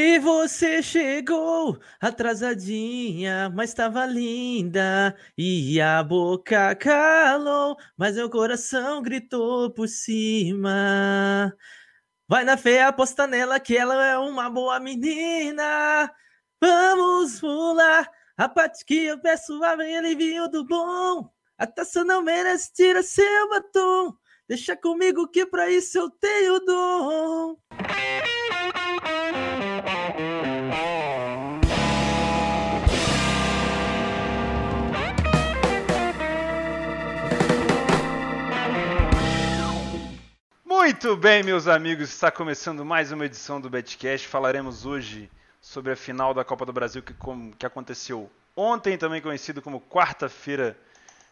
E você chegou atrasadinha, mas estava linda. E a boca calou, mas meu coração gritou por cima. Vai na fé, aposta nela que ela é uma boa menina. Vamos pular a parte que eu peço a vem alivio do bom. A taça não merece, tira seu batom. Deixa comigo que pra isso eu tenho dom. Muito bem, meus amigos, está começando mais uma edição do Betcast. Falaremos hoje sobre a final da Copa do Brasil que, que aconteceu ontem, também conhecido como quarta-feira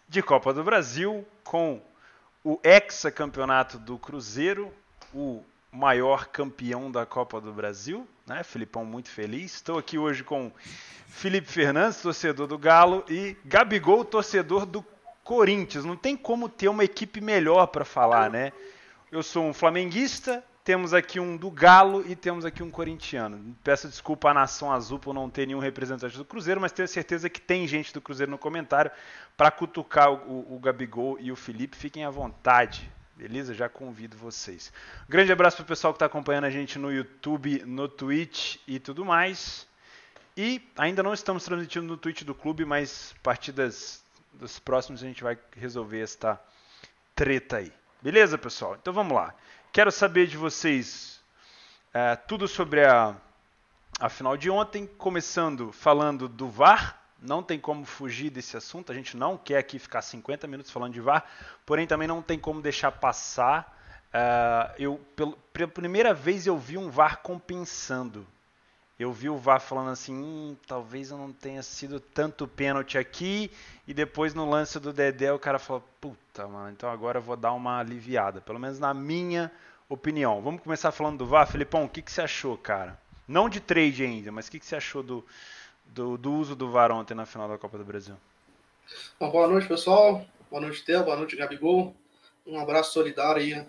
de Copa do Brasil, com o hexacampeonato do Cruzeiro, o maior campeão da Copa do Brasil, né? Filipão muito feliz. Estou aqui hoje com Felipe Fernandes, torcedor do Galo, e Gabigol, torcedor do Corinthians. Não tem como ter uma equipe melhor para falar, né? Eu sou um flamenguista, temos aqui um do Galo e temos aqui um corintiano. Peço desculpa à Nação Azul por não ter nenhum representante do Cruzeiro, mas tenho certeza que tem gente do Cruzeiro no comentário para cutucar o, o, o, Gabigol e o Felipe. Fiquem à vontade, beleza? Já convido vocês. grande abraço para o pessoal que está acompanhando a gente no YouTube, no Twitch e tudo mais. E ainda não estamos transmitindo no Twitch do clube, mas a partir das, dos próximos a gente vai resolver esta treta aí. Beleza, pessoal? Então vamos lá. Quero saber de vocês é, tudo sobre a, a final de ontem, começando falando do VAR. Não tem como fugir desse assunto, a gente não quer aqui ficar 50 minutos falando de VAR, porém também não tem como deixar passar. Uh, eu, pela primeira vez eu vi um VAR compensando. Eu vi o VAR falando assim, hum, talvez eu não tenha sido tanto pênalti aqui, e depois no lance do Dedé o cara falou, puta, mano, então agora eu vou dar uma aliviada, pelo menos na minha opinião. Vamos começar falando do VAR. Felipão, o que, que você achou, cara? Não de trade ainda, mas o que, que você achou do, do, do, uso do VAR ontem na final da Copa do Brasil? Bom, boa noite, pessoal. Boa noite, Theo. Boa noite, Gabigol. Um abraço solidário aí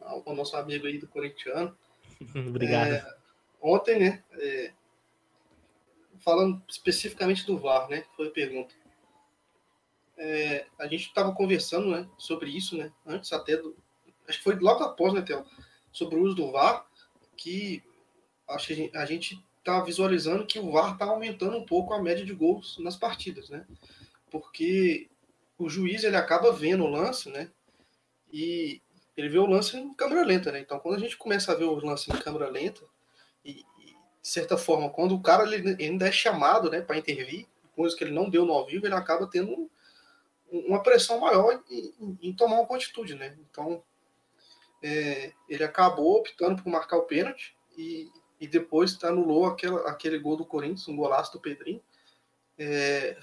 ao nosso amigo aí do corintiano. Obrigado. É, ontem, né? É, falando especificamente do VAR, né? Foi a pergunta. É, a gente estava conversando né, sobre isso, né? Antes até do, acho que foi logo após, né, Theo, sobre o uso do VAR, que acho que a gente está visualizando que o VAR está aumentando um pouco a média de gols nas partidas, né? Porque o juiz ele acaba vendo o lance, né? E ele vê o lance em câmera lenta, né? Então, quando a gente começa a ver o lance em câmera lenta, e, e de certa forma, quando o cara ele ainda é chamado, né, para intervir, coisa que ele não deu no ao vivo, ele acaba tendo um, uma pressão maior em, em, em tomar uma atitude, né? Então, é, ele acabou optando por marcar o pênalti e, e depois anulou aquela, aquele gol do Corinthians, um golaço do Pedrinho. É,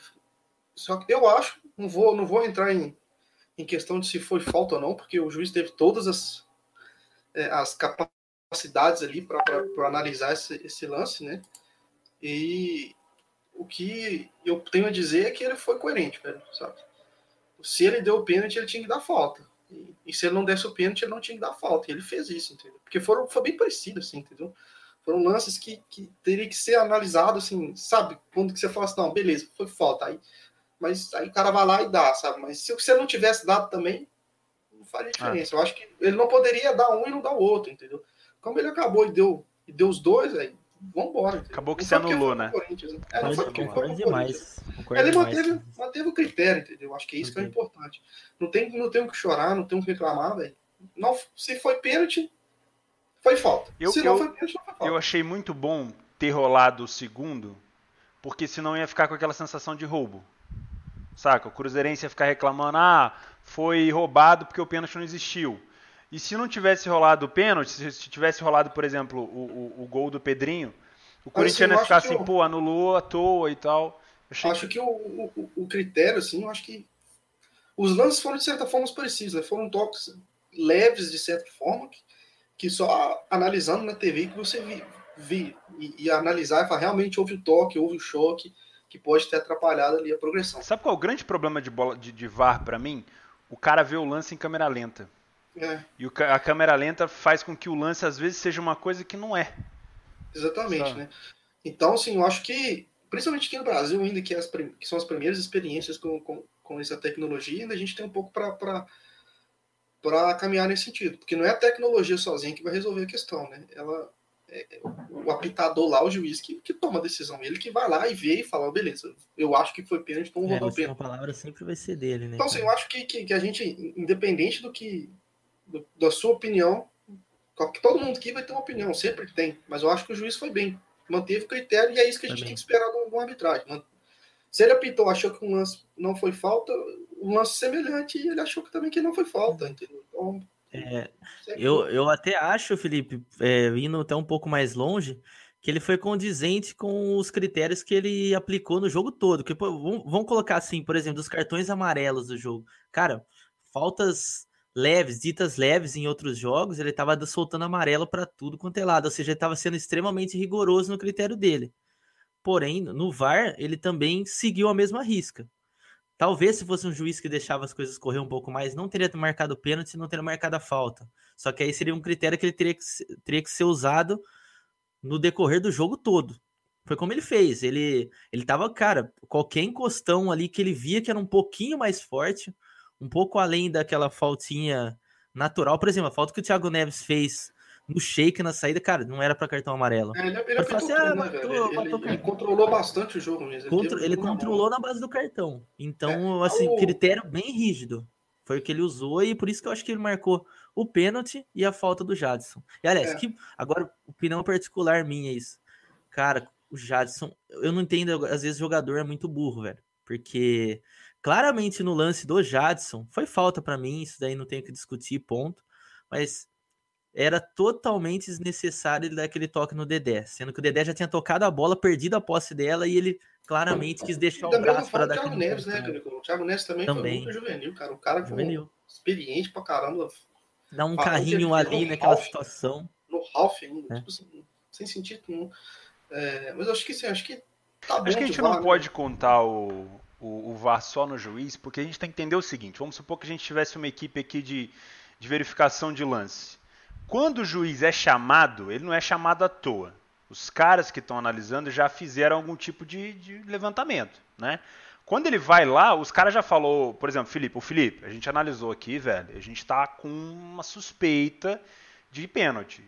só que eu acho, não vou, não vou entrar em, em questão de se foi falta ou não, porque o juiz teve todas as, é, as capacidades ali para analisar esse, esse lance, né? E o que eu tenho a dizer é que ele foi coerente, velho, sabe? Se ele deu o pênalti, ele tinha que dar falta. E, e, se ele não desse o pênalti, ele não tinha que dar falta. E ele fez isso, entendeu? Porque foram, foi bem parecido, assim, entendeu? Foram lances que, que teria que ser analisado, assim, sabe? Quando que você fala assim, não, beleza, foi falta. Aí, mas aí o cara vai lá e dá, sabe? Mas se você não tivesse dado também, não faria ah. diferença. Ah. Eu acho que ele não poderia dar um e não dar o outro, entendeu? Como ele acabou e deu, e deu os dois, aí vambora. Acabou que se anulou, né? né? É, não foi porque foi demais. Ele manteve, manteve o critério, entendeu? Acho que é isso que é importante. Não tem, não tem o que chorar, não tem o que reclamar, velho. Não, se foi pênalti, foi falta. Eu, se não foi pênalti, não foi falta. Eu achei muito bom ter rolado o segundo, porque senão ia ficar com aquela sensação de roubo. Saca? O Cruzeirense ia ficar reclamando, ah, foi roubado porque o pênalti não existiu. E se não tivesse rolado o pênalti, se tivesse rolado, por exemplo, o, o, o gol do Pedrinho, o Corinthians ia ficar assim, eu... pô, anulou à toa e tal. Achei acho que, que o, o, o, critério, assim, eu acho que os lances foram de certa forma precisos, né? foram toques leves de certa forma, que, que só analisando na TV que você vi, vi e, e analisar e falar, realmente houve o toque, houve o choque, que pode ter atrapalhado ali a progressão. Sabe qual é o grande problema de, bola, de, de VAR para mim? O cara vê o lance em câmera lenta. É. E o, a câmera lenta faz com que o lance às vezes seja uma coisa que não é. Exatamente, Só. né? Então, assim, eu acho que, principalmente aqui no Brasil, ainda que, as, que são as primeiras experiências com, com, com essa tecnologia, ainda a gente tem um pouco para caminhar nesse sentido. Porque não é a tecnologia sozinha que vai resolver a questão, né? Ela, é, o apitador lá, o juiz, que, que toma a decisão. Ele que vai lá e vê e fala, beleza, eu acho que foi pênalti, então vou é, pênalti. A palavra sempre vai ser dele, né? Então, assim, eu acho que, que, que, a gente, independente do que, da sua opinião, todo mundo aqui vai ter uma opinião, sempre tem, mas eu acho que o juiz foi bem, manteve o critério e é isso que a gente tem que esperar de uma arbitragem. Se ele apitou, achou que um lance não foi falta, um lance semelhante, e ele achou que também que não foi falta, entendeu? Então, é, eu, eu até acho, Felipe, é, indo até um pouco mais longe, que ele foi condizente com os critérios que ele aplicou no jogo todo. Que, pô, vamos colocar assim, por exemplo, dos cartões amarelos do jogo. Cara, faltas leves, ditas leves em outros jogos, ele estava soltando amarelo para tudo quanto é lado, ou seja, ele estava sendo extremamente rigoroso no critério dele. Porém, no VAR, ele também seguiu a mesma risca. Talvez se fosse um juiz que deixava as coisas correr um pouco mais, não teria marcado pênalti, não teria marcado a falta. Só que aí seria um critério que ele teria que, teria que ser usado no decorrer do jogo todo. Foi como ele fez. Ele ele tava, cara, qualquer encostão ali que ele via que era um pouquinho mais forte, um pouco além daquela faltinha natural, por exemplo, a falta que o Thiago Neves fez no shake na saída, cara, não era para cartão amarelo. É, ele, ele, assim, ah, né, matou, ele, matou ele, controlou bastante o jogo mesmo. Contra, ele controlou na base do cartão. Então, é, assim, o... critério bem rígido. Foi o que ele usou e por isso que eu acho que ele marcou o pênalti e a falta do Jadson. E aliás, é. que, agora, opinião particular minha é isso. Cara, o Jadson, eu não entendo, às vezes o jogador é muito burro, velho. Porque claramente no lance do Jadson, foi falta para mim, isso daí não tem que discutir, ponto. Mas era totalmente desnecessário ele dar aquele toque no Dedé, sendo que o Dedé já tinha tocado a bola, perdido a posse dela e ele claramente quis deixar o braço para dar Thiago Neves, né, O Thiago Neves também, também, foi muito juvenil, cara. O cara juvenil. experiente pra caramba. Dá um carrinho ali naquela Ralph, situação. No Ralph ainda, é. tipo assim, sem sentido nenhum. É, mas acho que sim, acho que tá Acho que a gente não né? pode contar o, o, o VAR só no juiz, porque a gente tem que entender o seguinte: vamos supor que a gente tivesse uma equipe aqui de, de verificação de lance. Quando o juiz é chamado, ele não é chamado à toa. Os caras que estão analisando já fizeram algum tipo de, de, levantamento, né? Quando ele vai lá, os caras já falou, por exemplo, Felipe, o Felipe, a gente analisou aqui, velho, a gente está com uma suspeita de pênalti.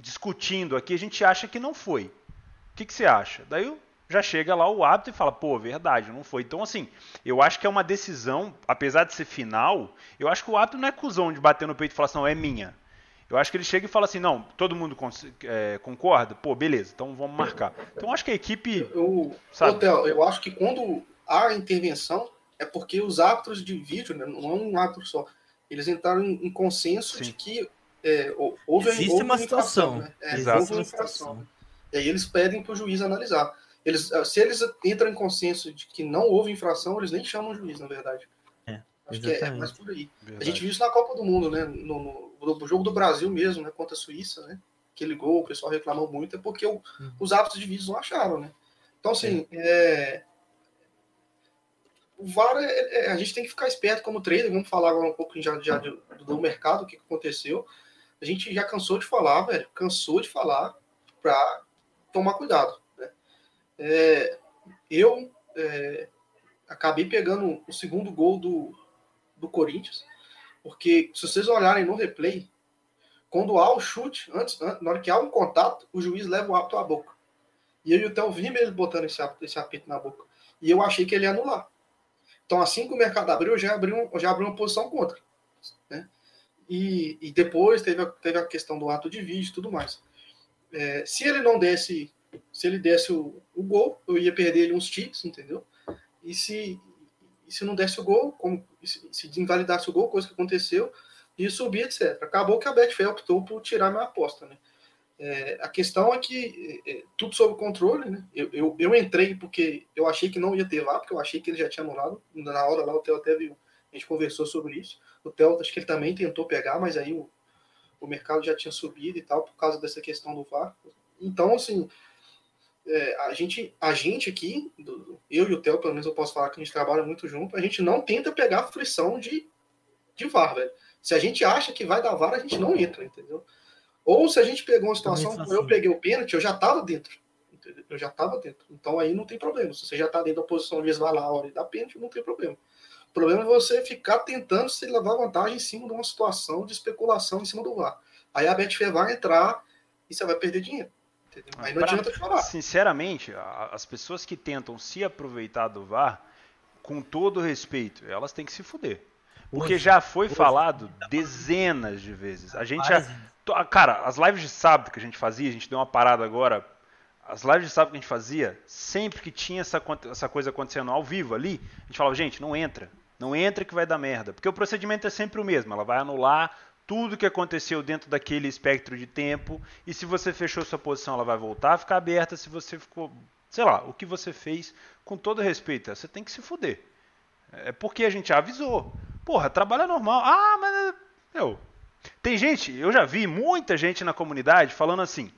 Discutindo aqui, a gente acha que não foi. O que, que você acha? Daí já chega lá o árbitro e fala, pô, verdade, não foi. Então, assim, eu acho que é uma decisão, apesar de ser final, eu acho que o árbitro não é cuzão de bater no peito e falar assim, não, é minha. Eu acho que ele chega e fala assim, não, todo mundo é, concorda? Pô, beleza, então vamos marcar. Então acho que a equipe. Eu, sabe? Hotel, eu acho que quando há intervenção, é porque os árbitros de vídeo, né, não é um árbitro só, eles entraram em, em consenso Sim. de que é, houve, Existe houve uma situação. Né? É, Exato. Houve uma situação. E aí eles pedem para o juiz analisar. Eles, se eles entram em consenso de que não houve infração, eles nem chamam o juiz, na verdade. Acho Exatamente. que é, é, mais por aí. Verdade. A gente viu isso na Copa do Mundo, né? No, no, no, jogo do Brasil mesmo, né? Contra a Suíça, né? Aquele gol, o pessoal reclamou muito, é porque o, uhum. os árbitros de vídeos não acharam, né? Então, assim, é. o VAR, é, é, a gente tem que ficar esperto como trader. Vamos falar agora um pouco já, já do, do mercado, o que aconteceu. A gente já cansou de falar, velho. Cansou de falar para tomar cuidado. É, eu é, acabei pegando o segundo gol do, do Corinthians, porque se vocês olharem no replay, quando há o chute, antes, na hora que há um contato, o juiz leva o árbitro à boca. E eu e o Theo vimos ele botando esse, esse apito na boca. E eu achei que ele ia anular. Então, assim que o mercado abriu, eu já abri, um, já abri uma posição contra. Né? E, e depois teve a, teve a questão do ato de vídeo e tudo mais. É, se ele não desse, se ele desse o, o gol, eu ia perder ele uns ticks, entendeu? E se, e se não desse o gol, como, se, se invalidasse o gol, coisa que aconteceu, e subir, etc. Acabou que a Betfair optou por tirar minha aposta, né? É, a questão é que é, é, tudo sob controle, né? Eu, eu, eu, entrei porque eu achei que não ia ter lá, porque eu achei que ele já tinha anulado. Na hora lá o Theo até viu, a gente conversou sobre isso. O Theo, acho que ele também tentou pegar, mas aí o, o mercado já tinha subido e tal, por causa dessa questão do VAR. Então, assim, é, a, gente, a gente aqui, do, eu e o Theo, pelo menos eu posso falar que a gente trabalha muito junto, a gente não tenta pegar a frição de, de VAR, velho. Se a gente acha que vai dar VAR, a gente não entra, entendeu? Ou se a gente pegou uma situação, como eu peguei o pênalti, eu já estava dentro. Eu já estava dentro. Então aí não tem problema. Se você já está dentro da posição de resvalar a hora e dar pênalti, não tem problema. O problema é você ficar tentando se levar vantagem em cima de uma situação de especulação em cima do VAR. Aí a Betfair vai entrar e você vai perder dinheiro. Entendeu? Aí não pra, adianta chorar. Sinceramente, as pessoas que tentam se aproveitar do VAR, com todo respeito, elas têm que se fuder. Porque já foi falado dezenas de vezes. A gente já. Cara, as lives de sábado que a gente fazia, a gente deu uma parada agora. As lives de sábado que a gente fazia, sempre que tinha essa, essa coisa acontecendo ao vivo ali, a gente falava, gente, não entra. Não entra que vai dar merda. Porque o procedimento é sempre o mesmo. Ela vai anular tudo que aconteceu dentro daquele espectro de tempo. E se você fechou sua posição, ela vai voltar a ficar aberta. Se você ficou. Sei lá, o que você fez, com todo respeito, você tem que se fuder. É porque a gente avisou. Porra, trabalho é normal. Ah, mas. Eu. Tem gente, eu já vi muita gente na comunidade falando assim.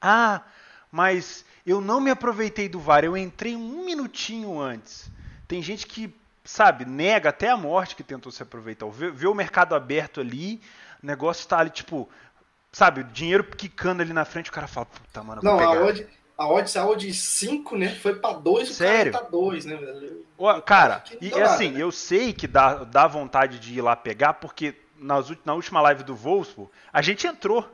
Ah, mas eu não me aproveitei do VAR, eu entrei um minutinho antes. Tem gente que sabe, nega até a morte que tentou se aproveitar. Vê, vê o mercado aberto ali, o negócio tá ali, tipo, sabe, dinheiro quicando ali na frente, o cara fala, puta, mano, Não, a odd, a odds, a odd 5, né, foi pra 2 e Sério? o cara tá 2, né, velho? Cara, e assim, né? eu sei que dá, dá vontade de ir lá pegar, porque nas, na última live do Wolfsburg, a gente entrou.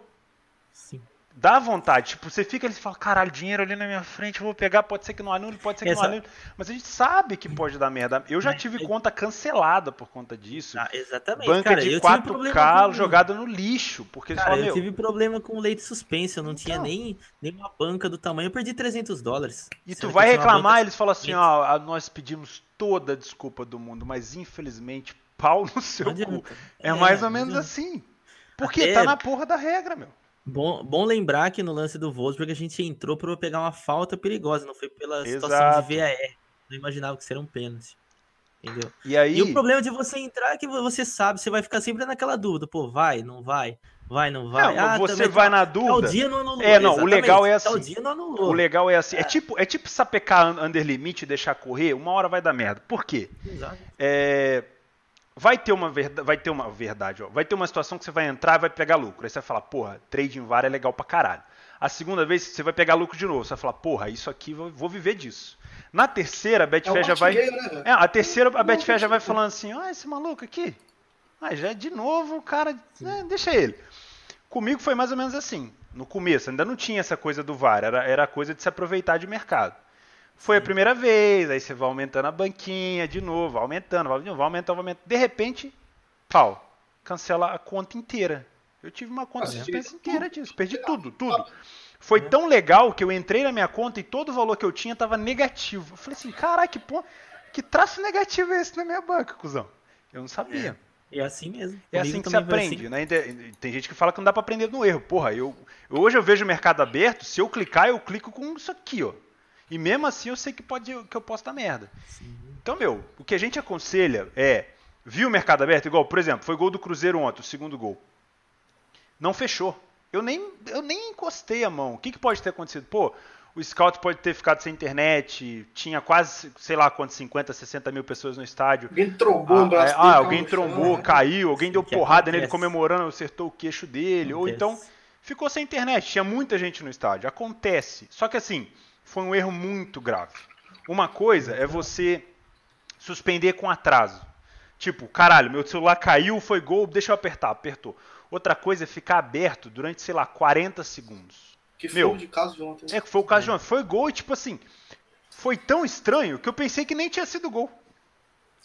Sim dá vontade. Tipo, você fica ali e fala, caralho, dinheiro ali na minha frente, eu vou pegar, pode ser que não anule, pode ser que Essa... não anule. Mas a gente sabe que pode dar merda. Eu já tive conta cancelada por conta disso. Ah, exatamente. Banca cara, de 4K com... jogada no lixo. Porque cara, falam, eu tive problema com leite suspense, eu não tinha então... nem, nem uma banca do tamanho, eu perdi 300 dólares. E tu vai reclamar, eles falam assim, ó, nós pedimos toda a desculpa do mundo, mas infelizmente, pau no seu cu. É, é, mais ou menos assim. Porque Até... tá na porra da regra, meu. Bom, bom lembrar que no lance do Wolfsburg a gente entrou para pegar uma falta perigosa, não foi pela Exato. situação de VAR. Não imaginava que seria um pênalti. Entendeu? E, aí... e o problema de você entrar é que você sabe, você vai ficar sempre naquela dúvida, pô, vai, não vai, vai, não vai. Não, ah, você vai na dúvida. dia não anulou. É, não, o legal é assim. dia não anulou. O legal é assim. É, é tipo, é tipo sapecar under limite e deixar correr, uma hora vai dar merda. Por quê? Exato. É vai ter uma verdade, vai ter uma verdade, ó. vai ter uma situação que você vai entrar e vai pegar lucro. Aí você vai falar, porra, trade em VAR é legal pra caralho. A segunda vez você vai pegar lucro de novo, você vai falar, porra, isso aqui vou viver disso. Na terceira, a Betfair é já vai. Né, é, a terceira, a Betfair já vai falando assim, ah, esse maluco aqui. Ah, já de novo o cara. É, deixa ele. Comigo foi mais ou menos assim. No começo, ainda não tinha essa coisa do VAR, era, era a coisa de se aproveitar de mercado. Foi a primeira vez, aí você vai aumentando a banquinha de novo, vai aumentando, vai, vai aumentando, vai aumentando. De repente, pau, cancela a conta inteira. Eu tive uma conta ah, inteira disso, perdi tudo, tudo. Foi tão legal que eu entrei na minha conta e todo o valor que eu tinha estava negativo. Eu falei assim, caralho, que, que traço negativo é esse na minha banca, cuzão? Eu não sabia. É, é assim mesmo. É assim que se aprende, assim. né? Tem gente que fala que não dá para aprender no erro. Porra, eu, hoje eu vejo o mercado aberto, se eu clicar, eu clico com isso aqui, ó. E mesmo assim eu sei que, pode, que eu posso dar merda. Sim. Então, meu, o que a gente aconselha é. Viu o mercado aberto? Igual, por exemplo, foi gol do Cruzeiro ontem, o segundo gol. Não fechou. Eu nem, eu nem encostei a mão. O que, que pode ter acontecido? Pô, o scout pode ter ficado sem internet, tinha quase, sei lá quantos, 50, 60 mil pessoas no estádio. Alguém trombou ah, é, ah, alguém trombou, caiu, alguém deu porrada nele comemorando, acertou o queixo dele. Ou então ficou sem internet, tinha muita gente no estádio. Acontece. Só que assim, foi um erro muito grave. Uma coisa é você suspender com atraso. Tipo, caralho, meu celular caiu, foi gol, deixa eu apertar, apertou. Outra coisa é ficar aberto durante, sei lá, 40 segundos. Que foi meu, o de caso de ontem. É, foi o caso de ontem. Foi gol e, tipo assim, foi tão estranho que eu pensei que nem tinha sido gol.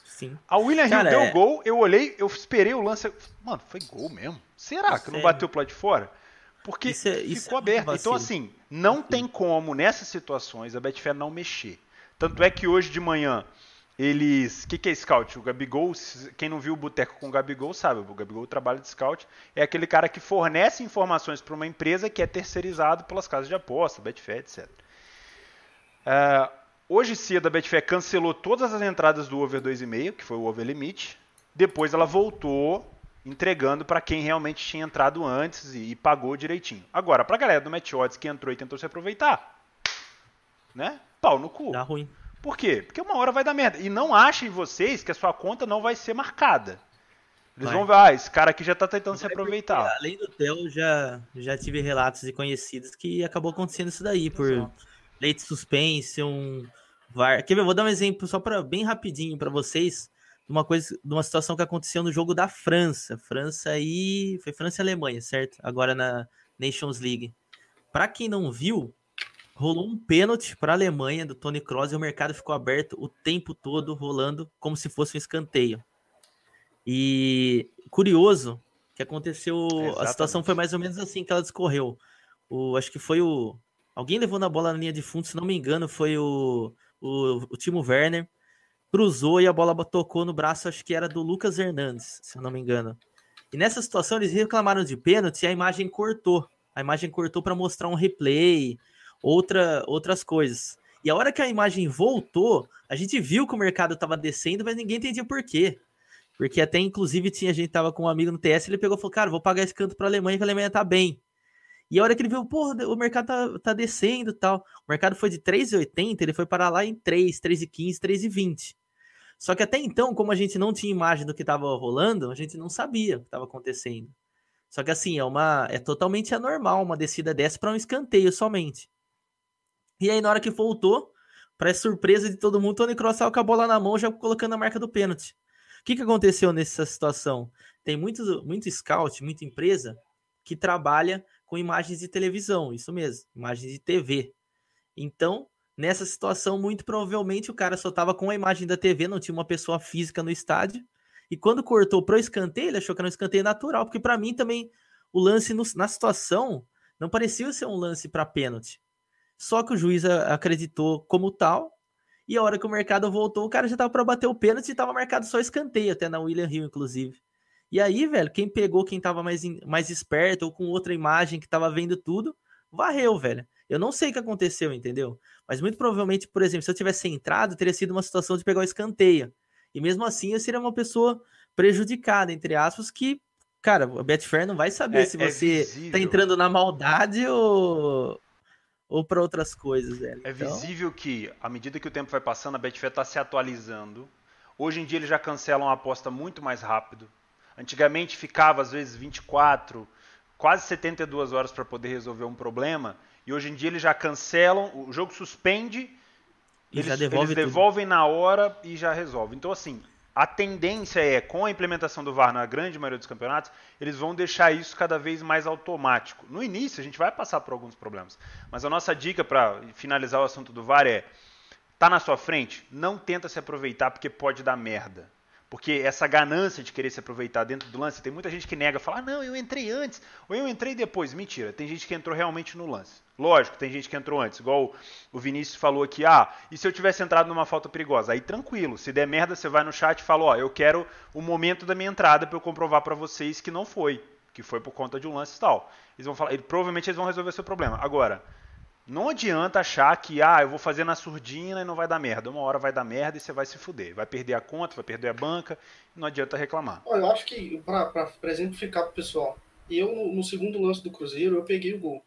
Sim. A William Hill deu é... gol, eu olhei, eu esperei o lance. Mano, foi gol mesmo? Será que não bateu pro lado de fora? Porque isso é, isso ficou é aberto. Então, assim, não tem como, nessas situações, a Betfair não mexer. Tanto é que hoje de manhã, eles. O que, que é scout? O Gabigol, quem não viu o Boteco com o Gabigol sabe, o Gabigol trabalha de scout, é aquele cara que fornece informações para uma empresa que é terceirizado pelas casas de aposta, Betfair, etc. Uh, é, hoje cedo a Betfair cancelou todas as entradas do over 2,5, que foi o over limite. Depois ela voltou entregando para quem realmente tinha entrado antes e, e pagou direitinho. Agora, para a galera do Match Odds que entrou e tentou se aproveitar, né? Pau no cu. Dá ruim. Por quê? Porque uma hora vai dar merda. E não achem vocês que a sua conta não vai ser marcada. Eles Vai. vão ver, ah, esse cara aqui já tá tentando se aproveitar. Além do Theo, já, já tive relatos de conhecidos que acabou acontecendo isso daí, por Exato. lei de suspense, um VAR. Quer ver, vou dar um exemplo só para bem rapidinho para vocês, de uma coisa, de uma situação que aconteceu no jogo da França. França e foi França e Alemanha, certo? Agora na Nations League. Para quem não viu, rolou um pênalti para a Alemanha do Tony Kroos e o mercado ficou aberto o tempo todo rolando como se fosse um escanteio. E curioso que aconteceu, Exatamente. a situação foi mais ou menos assim que ela discorreu. O, acho que foi o alguém levou na bola na linha de fundo, se não me engano, foi o o, o Timo Werner cruzou e a bola tocou no braço, acho que era do Lucas Hernandes, se eu não me engano. E nessa situação eles reclamaram de pênalti e a imagem cortou. A imagem cortou para mostrar um replay, outra, outras coisas. E a hora que a imagem voltou, a gente viu que o mercado estava descendo, mas ninguém entendia por quê. Porque até, inclusive, tinha a gente tava com um amigo no TS, ele pegou e falou, cara, vou pagar esse canto para a Alemanha, que a Alemanha tá bem. E a hora que ele viu, porra, o mercado tá, tá descendo tal. O mercado foi de 3,80, ele foi parar lá em 3, 3,15, 3,20. Só que até então, como a gente não tinha imagem do que estava rolando, a gente não sabia o que estava acontecendo. Só que assim, é uma é totalmente anormal uma descida dessa para um escanteio somente. E aí na hora que voltou, para surpresa de todo mundo, Tony Kroos saiu com a bola na mão já colocando a marca do pênalti. O que, que aconteceu nessa situação? Tem muito, muito scout, muita empresa que trabalha com imagens de televisão, isso mesmo, imagens de TV. Então, nessa situação, muito provavelmente o cara só estava com a imagem da TV, não tinha uma pessoa física no estádio. E quando cortou pro escanteio, ele achou que era um escanteio natural, porque para mim também o lance no, na situação não parecia ser um lance para pênalti. Só que o juiz acreditou como tal e a hora que o mercado voltou, o cara já tava para bater o pênalti e tava marcado só escanteio, até na William Hill, inclusive. E aí, velho, quem pegou, quem tava mais, mais esperto ou com outra imagem que tava vendo tudo, varreu, velho. Eu não sei o que aconteceu, entendeu? Mas muito provavelmente, por exemplo, se eu tivesse entrado, teria sido uma situação de pegar o escanteio. E mesmo assim, eu seria uma pessoa prejudicada, entre aspas, que, cara, o Betfair não vai saber é, se é você é tá entrando na maldade ou, ou para outras coisas, velho. É então... visível que, à medida que o tempo vai passando, a Betfair está se atualizando. Hoje em dia eles já cancelam a aposta muito mais rápido. Antigamente ficava às vezes 24, quase 72 horas para poder resolver um problema. E hoje em dia eles já cancelam, o jogo suspende, e eles, devolve eles devolvem na hora e já resolve. Então, assim, a tendência é, com a implementação do VAR na grande maioria dos campeonatos, eles vão deixar isso cada vez mais automático. No início, a gente vai passar por alguns problemas. Mas a nossa dica para finalizar o assunto do VAR é: tá na sua frente, não tenta se aproveitar porque pode dar merda. Porque essa ganância de querer se aproveitar dentro do lance, tem muita gente que nega, fala, ah, não, eu entrei antes, ou eu entrei depois. Mentira, tem gente que entrou realmente no lance. Lógico, tem gente que entrou antes, igual o Vinícius falou aqui, ah, e se eu tivesse entrado numa falta perigosa? Aí tranquilo, se der merda, você vai no chat e fala, ó, eu quero o momento da minha entrada para eu comprovar para vocês que não foi, que foi por conta de um lance e tal. Eles vão falar, provavelmente eles vão resolver seu problema. Agora, não adianta achar que, ah, eu vou fazer na surdina e não vai dar merda. Uma hora vai dar merda e você vai se fuder. Vai perder a conta, vai perder a banca, não adianta reclamar. Eu acho que, para exemplificar pro pessoal, eu, no segundo lance do Cruzeiro, eu peguei o gol.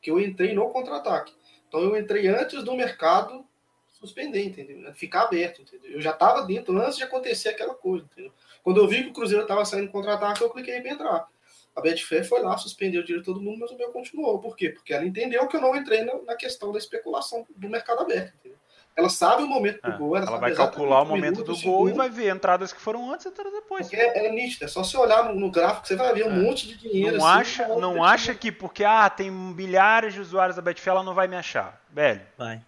Porque eu entrei no contra-ataque. Então eu entrei antes do mercado suspender, entendeu? Ficar aberto, entendeu? Eu já estava dentro antes de acontecer aquela coisa, entendeu? Quando eu vi que o Cruzeiro estava saindo contra-ataque, eu cliquei para entrar. A Betfair foi lá, suspendeu o dinheiro de todo mundo, mas o meu continuou. Por quê? Porque ela entendeu que eu não entrei na, na questão da especulação do mercado aberto. Entendeu? Ela sabe o momento do é, gol. Ela, ela vai calcular o momento do gol e vai ver entradas que foram antes e entradas depois. Porque é, é nítido, é só você olhar no, no gráfico, você vai ver um é. monte de dinheiro. Não assim, acha, não acha que porque ah, tem milhares de usuários da Betfair, ela não vai me achar. Velho. Vai.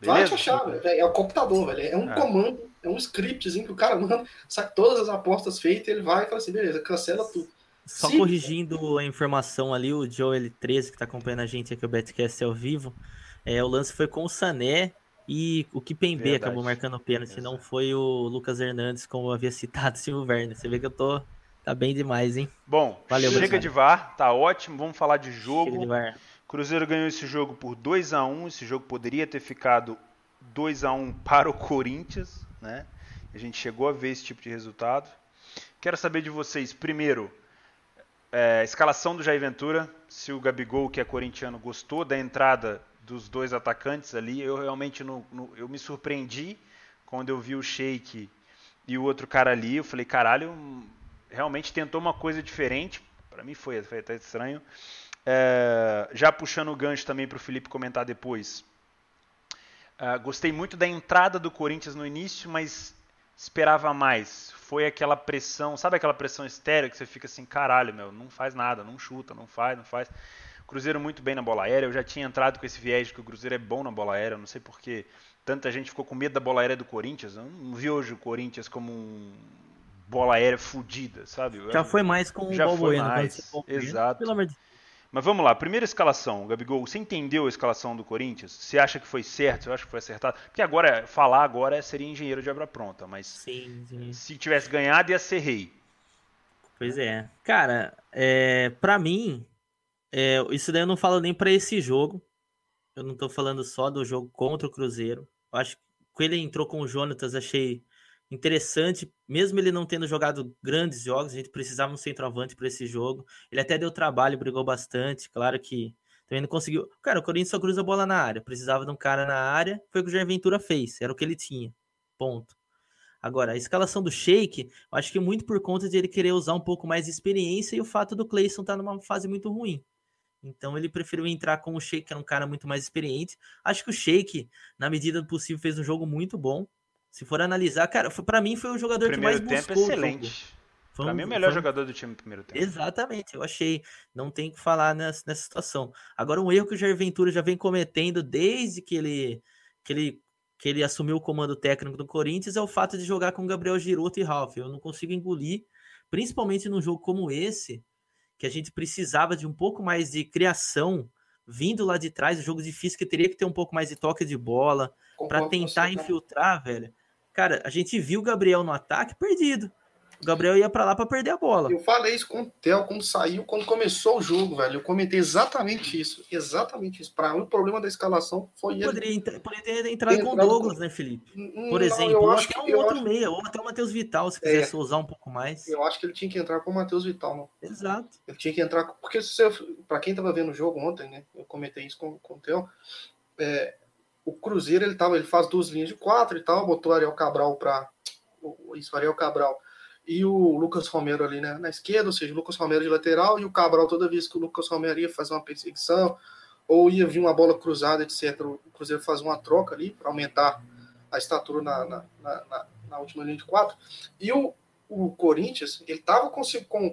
Beleza? Vai te achar, velho. É o computador, velho. É um é. comando, é um scriptzinho que o cara manda, sabe todas as apostas feitas, ele vai e fala assim, beleza, cancela tudo. Só Sim. corrigindo a informação ali, o Joel 13 que está acompanhando a gente aqui, o Betcast ao vivo, é, o lance foi com o Sané e o Kipembe acabou marcando o pênalti, não foi o Lucas Hernandes, como eu havia citado, sim o Werner. Você vê que eu tô. Tá bem demais, hein? Bom, Valeu, chega de VAR, tá ótimo, vamos falar de jogo. De Cruzeiro ganhou esse jogo por 2 a 1 esse jogo poderia ter ficado 2 a 1 para o Corinthians, né? A gente chegou a ver esse tipo de resultado. Quero saber de vocês, primeiro, é, escalação do Jair Ventura, se o Gabigol, que é corintiano, gostou da entrada dos dois atacantes ali, eu realmente no, eu me surpreendi quando eu vi o Sheik e o outro cara ali, eu falei, caralho, realmente tentou uma coisa diferente. Para mim foi, foi até estranho. É, já puxando o gancho também para o Felipe comentar depois. Uh, gostei muito da entrada do Corinthians no início, mas esperava mais. Foi aquela pressão, sabe aquela pressão estéreo que você fica assim, caralho, meu, não faz nada, não chuta, não faz, não faz. Cruzeiro muito bem na bola aérea. Eu já tinha entrado com esse viés de que o Cruzeiro é bom na bola aérea. Não sei porque tanta gente ficou com medo da bola aérea do Corinthians. Eu não vi hoje o Corinthians como um bola aérea fodida, sabe? Já foi mais com o Balbuena. Mais. Exato. Pelo amor de mas vamos lá, primeira escalação, Gabigol, você entendeu a escalação do Corinthians? Você acha que foi certo? Você acha que foi acertado? Porque agora, falar agora seria engenheiro de obra pronta, mas sim, sim. se tivesse ganhado ia ser rei. Pois é. Cara, é, para mim, é, isso daí eu não falo nem para esse jogo. Eu não tô falando só do jogo contra o Cruzeiro. Eu acho que ele entrou com o Jonatas, achei interessante, mesmo ele não tendo jogado grandes jogos, a gente precisava um centroavante para esse jogo. Ele até deu trabalho, brigou bastante, claro que também não conseguiu. Cara, o Corinthians só cruza a bola na área, precisava de um cara na área, foi o que o Jair Ventura fez, era o que ele tinha. Ponto. Agora, a escalação do Sheik, eu acho que muito por conta de ele querer usar um pouco mais de experiência e o fato do Cleison estar tá numa fase muito ruim. Então ele preferiu entrar com o Sheik, que era um cara muito mais experiente. Acho que o Sheik, na medida do possível, fez um jogo muito bom. Se for analisar, cara, para mim foi o jogador que mais buscou. tempo excelente. Foi um, pra mim, o melhor um... jogador do time no primeiro tempo. Exatamente, eu achei. Não tem que falar nessa, nessa situação. Agora, um erro que o Jair Ventura já vem cometendo desde que ele, que ele, que ele assumiu o comando técnico do Corinthians é o fato de jogar com Gabriel Giroto e Ralf. Eu não consigo engolir, principalmente num jogo como esse, que a gente precisava de um pouco mais de criação vindo lá de trás, um jogo difícil que teria que ter um pouco mais de toque de bola para tentar infiltrar, velho. Cara, a gente viu o Gabriel no ataque perdido. O Gabriel ia para lá para perder a bola. Eu falei isso com o Theo quando saiu, quando começou o jogo, velho. Eu comentei exatamente isso. Exatamente isso. Para mim, o problema da escalação foi ele. Poderia, poderia ter entrado com o Douglas, né, Felipe? Por não, exemplo, ou até um outro acho... meia, ou até o Matheus Vital, se quisesse é, usar um pouco mais. Eu acho que ele tinha que entrar com o Matheus Vital, não. Exato. Ele tinha que entrar. Porque, se para quem tava vendo o jogo ontem, né? Eu comentei isso com, com o Theo. É, o Cruzeiro ele tava, ele faz duas linhas de quatro e tal, botou Ariel Cabral para isso Ariel Cabral e o Lucas Romero ali né, na esquerda, ou seja, o Lucas Romero de lateral e o Cabral toda vez que o Lucas Romero ia fazer uma perseguição ou ia vir uma bola cruzada, etc. O Cruzeiro faz uma troca ali para aumentar a estatura na, na, na, na, última linha de quatro. E o, o Corinthians, ele estava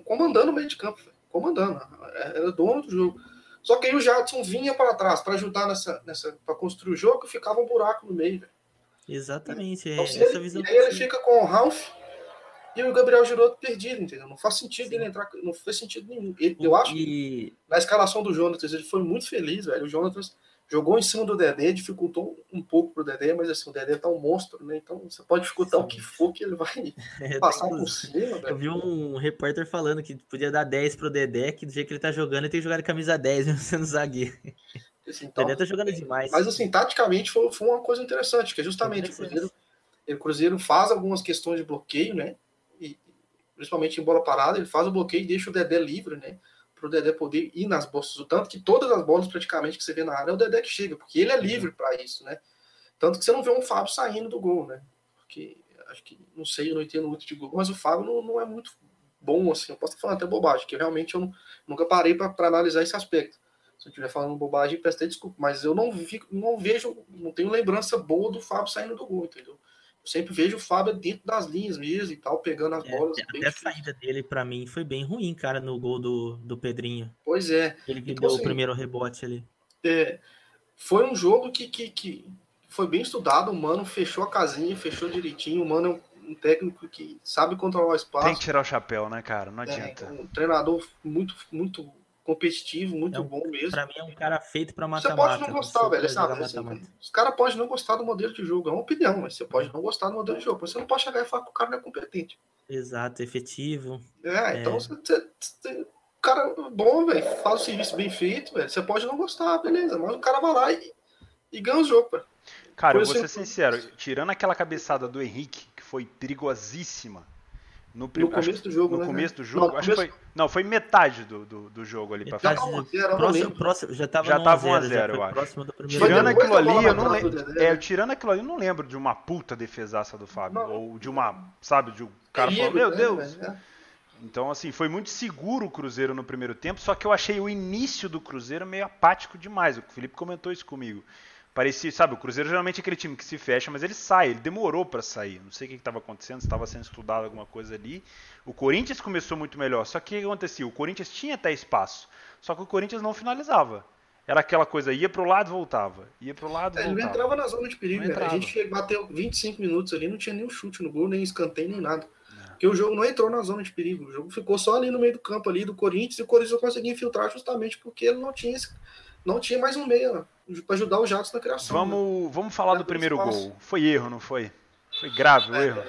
comandando o meio de campo, comandando, era dono do jogo. Só que aí o Jadson vinha para trás para ajudar nessa, nessa para construir o jogo e ficava um buraco no meio. Exatamente. Então, é, essa ele, visão e aí ele fica com o Ralph e o Gabriel Giroto perdido, entendeu? Não faz sentido Sim. ele entrar, não faz sentido nenhum. Ele, eu acho que na escalação do Jonatas ele foi muito feliz, velho. O Jonatas jogou em cima do Dedé, dificultou um pouco pro Dedé, mas assim, o Dedé tá um monstro, né? Então você pode dificultar Sim. o que for que ele vai é, passar por cima, velho. Eu vi um repórter falando que podia dar 10 pro Dedé, que do jeito que ele tá jogando, ele tem que jogar de camisa 10, mesmo sendo zagueiro. Assim, então, o Dedé tá jogando demais. Mas assim, taticamente foi, foi uma coisa interessante, que é justamente o Cruzeiro, o Cruzeiro faz algumas questões de bloqueio, né? Principalmente em bola parada, ele faz o bloqueio e deixa o Dedé livre, né? para o Dedé poder ir nas bolsas do tanto que todas as bolas praticamente que você vê na área é o Dedé que chega, porque ele é livre para isso, né? Tanto que você não vê um Fábio saindo do gol, né? Porque acho que não sei, eu não entendo muito de gol, mas o Fábio não, não é muito bom assim. Eu posso estar falando até bobagem, que realmente eu não, nunca parei para analisar esse aspecto. Se eu estiver falando bobagem, peço até desculpa, mas eu não, vi, não vejo, não tenho lembrança boa do Fábio saindo do gol, entendeu? Sempre vejo o Fábio dentro das linhas mesmo e tal, pegando as é, bolas. Até a saída dele, para mim, foi bem ruim, cara, no gol do, do Pedrinho. Pois é. Ele que então, deu assim, o primeiro rebote ali. É, foi um jogo que, que, que foi bem estudado, o Mano fechou a casinha, fechou direitinho, o Mano é um técnico que sabe controlar o espaço. Tem que tirar o chapéu, né, cara? Não é, adianta. É, um treinador muito, muito competitivo, muito é um, bom mesmo. Pra mim é um cara feito pra matar. Você pode não gostar, velho. Sabe, assim, os caras podem não gostar do modelo de jogo, é uma opinião, mas você pode não gostar do modelo de jogo. Mas você não pode chegar e falar que o cara não é competente. Exato, efetivo. É, então é. você, você, o cara bom, velho, faz o serviço bem feito, velho. Você pode não gostar, beleza, mas o cara vai lá e, e ganha o jogo, velho. Cara, Por eu vou ser sincero, tirando aquela cabeçada do Henrique, que foi perigosíssima no, no começo do jogo, no né? começo do jogo, não, acho começo... que foi, não, foi metade do, do, do jogo ali para frente. Próximo, próximo, já estava já tava 1 a 0, eu acho. Tirando aquilo ali, eu não lembro, é, tirando aquilo ali, eu não lembro de uma puta defesaça do Fábio não. ou de uma, sabe, de um cara falando, meu né, Deus. É. Então, assim, foi muito seguro o Cruzeiro no primeiro tempo, só que eu achei o início do Cruzeiro meio apático demais. O Felipe comentou isso comigo. Parecia, sabe, o Cruzeiro geralmente é aquele time que se fecha, mas ele sai, ele demorou para sair. Não sei o que estava acontecendo, se estava sendo estudado alguma coisa ali. O Corinthians começou muito melhor, só que o que acontecia? O Corinthians tinha até espaço, só que o Corinthians não finalizava. Era aquela coisa, ia pro lado e voltava. Ia pro lado e É, ele voltava. não entrava na zona de perigo, Não né? A gente bateu 25 minutos ali, não tinha nenhum chute no gol, nem escanteio, nem nada. Porque o jogo não entrou na zona de perigo. O jogo ficou só ali no meio do campo ali do Corinthians e o Corinthians não conseguia infiltrar justamente porque ele não tinha, esse- não tinha mais um meia para ajudar o Jatos na criação. né? Vamos, vamos falar do primeiro espaço. gol. Foi erro, não foi? Foi grave o É, erro.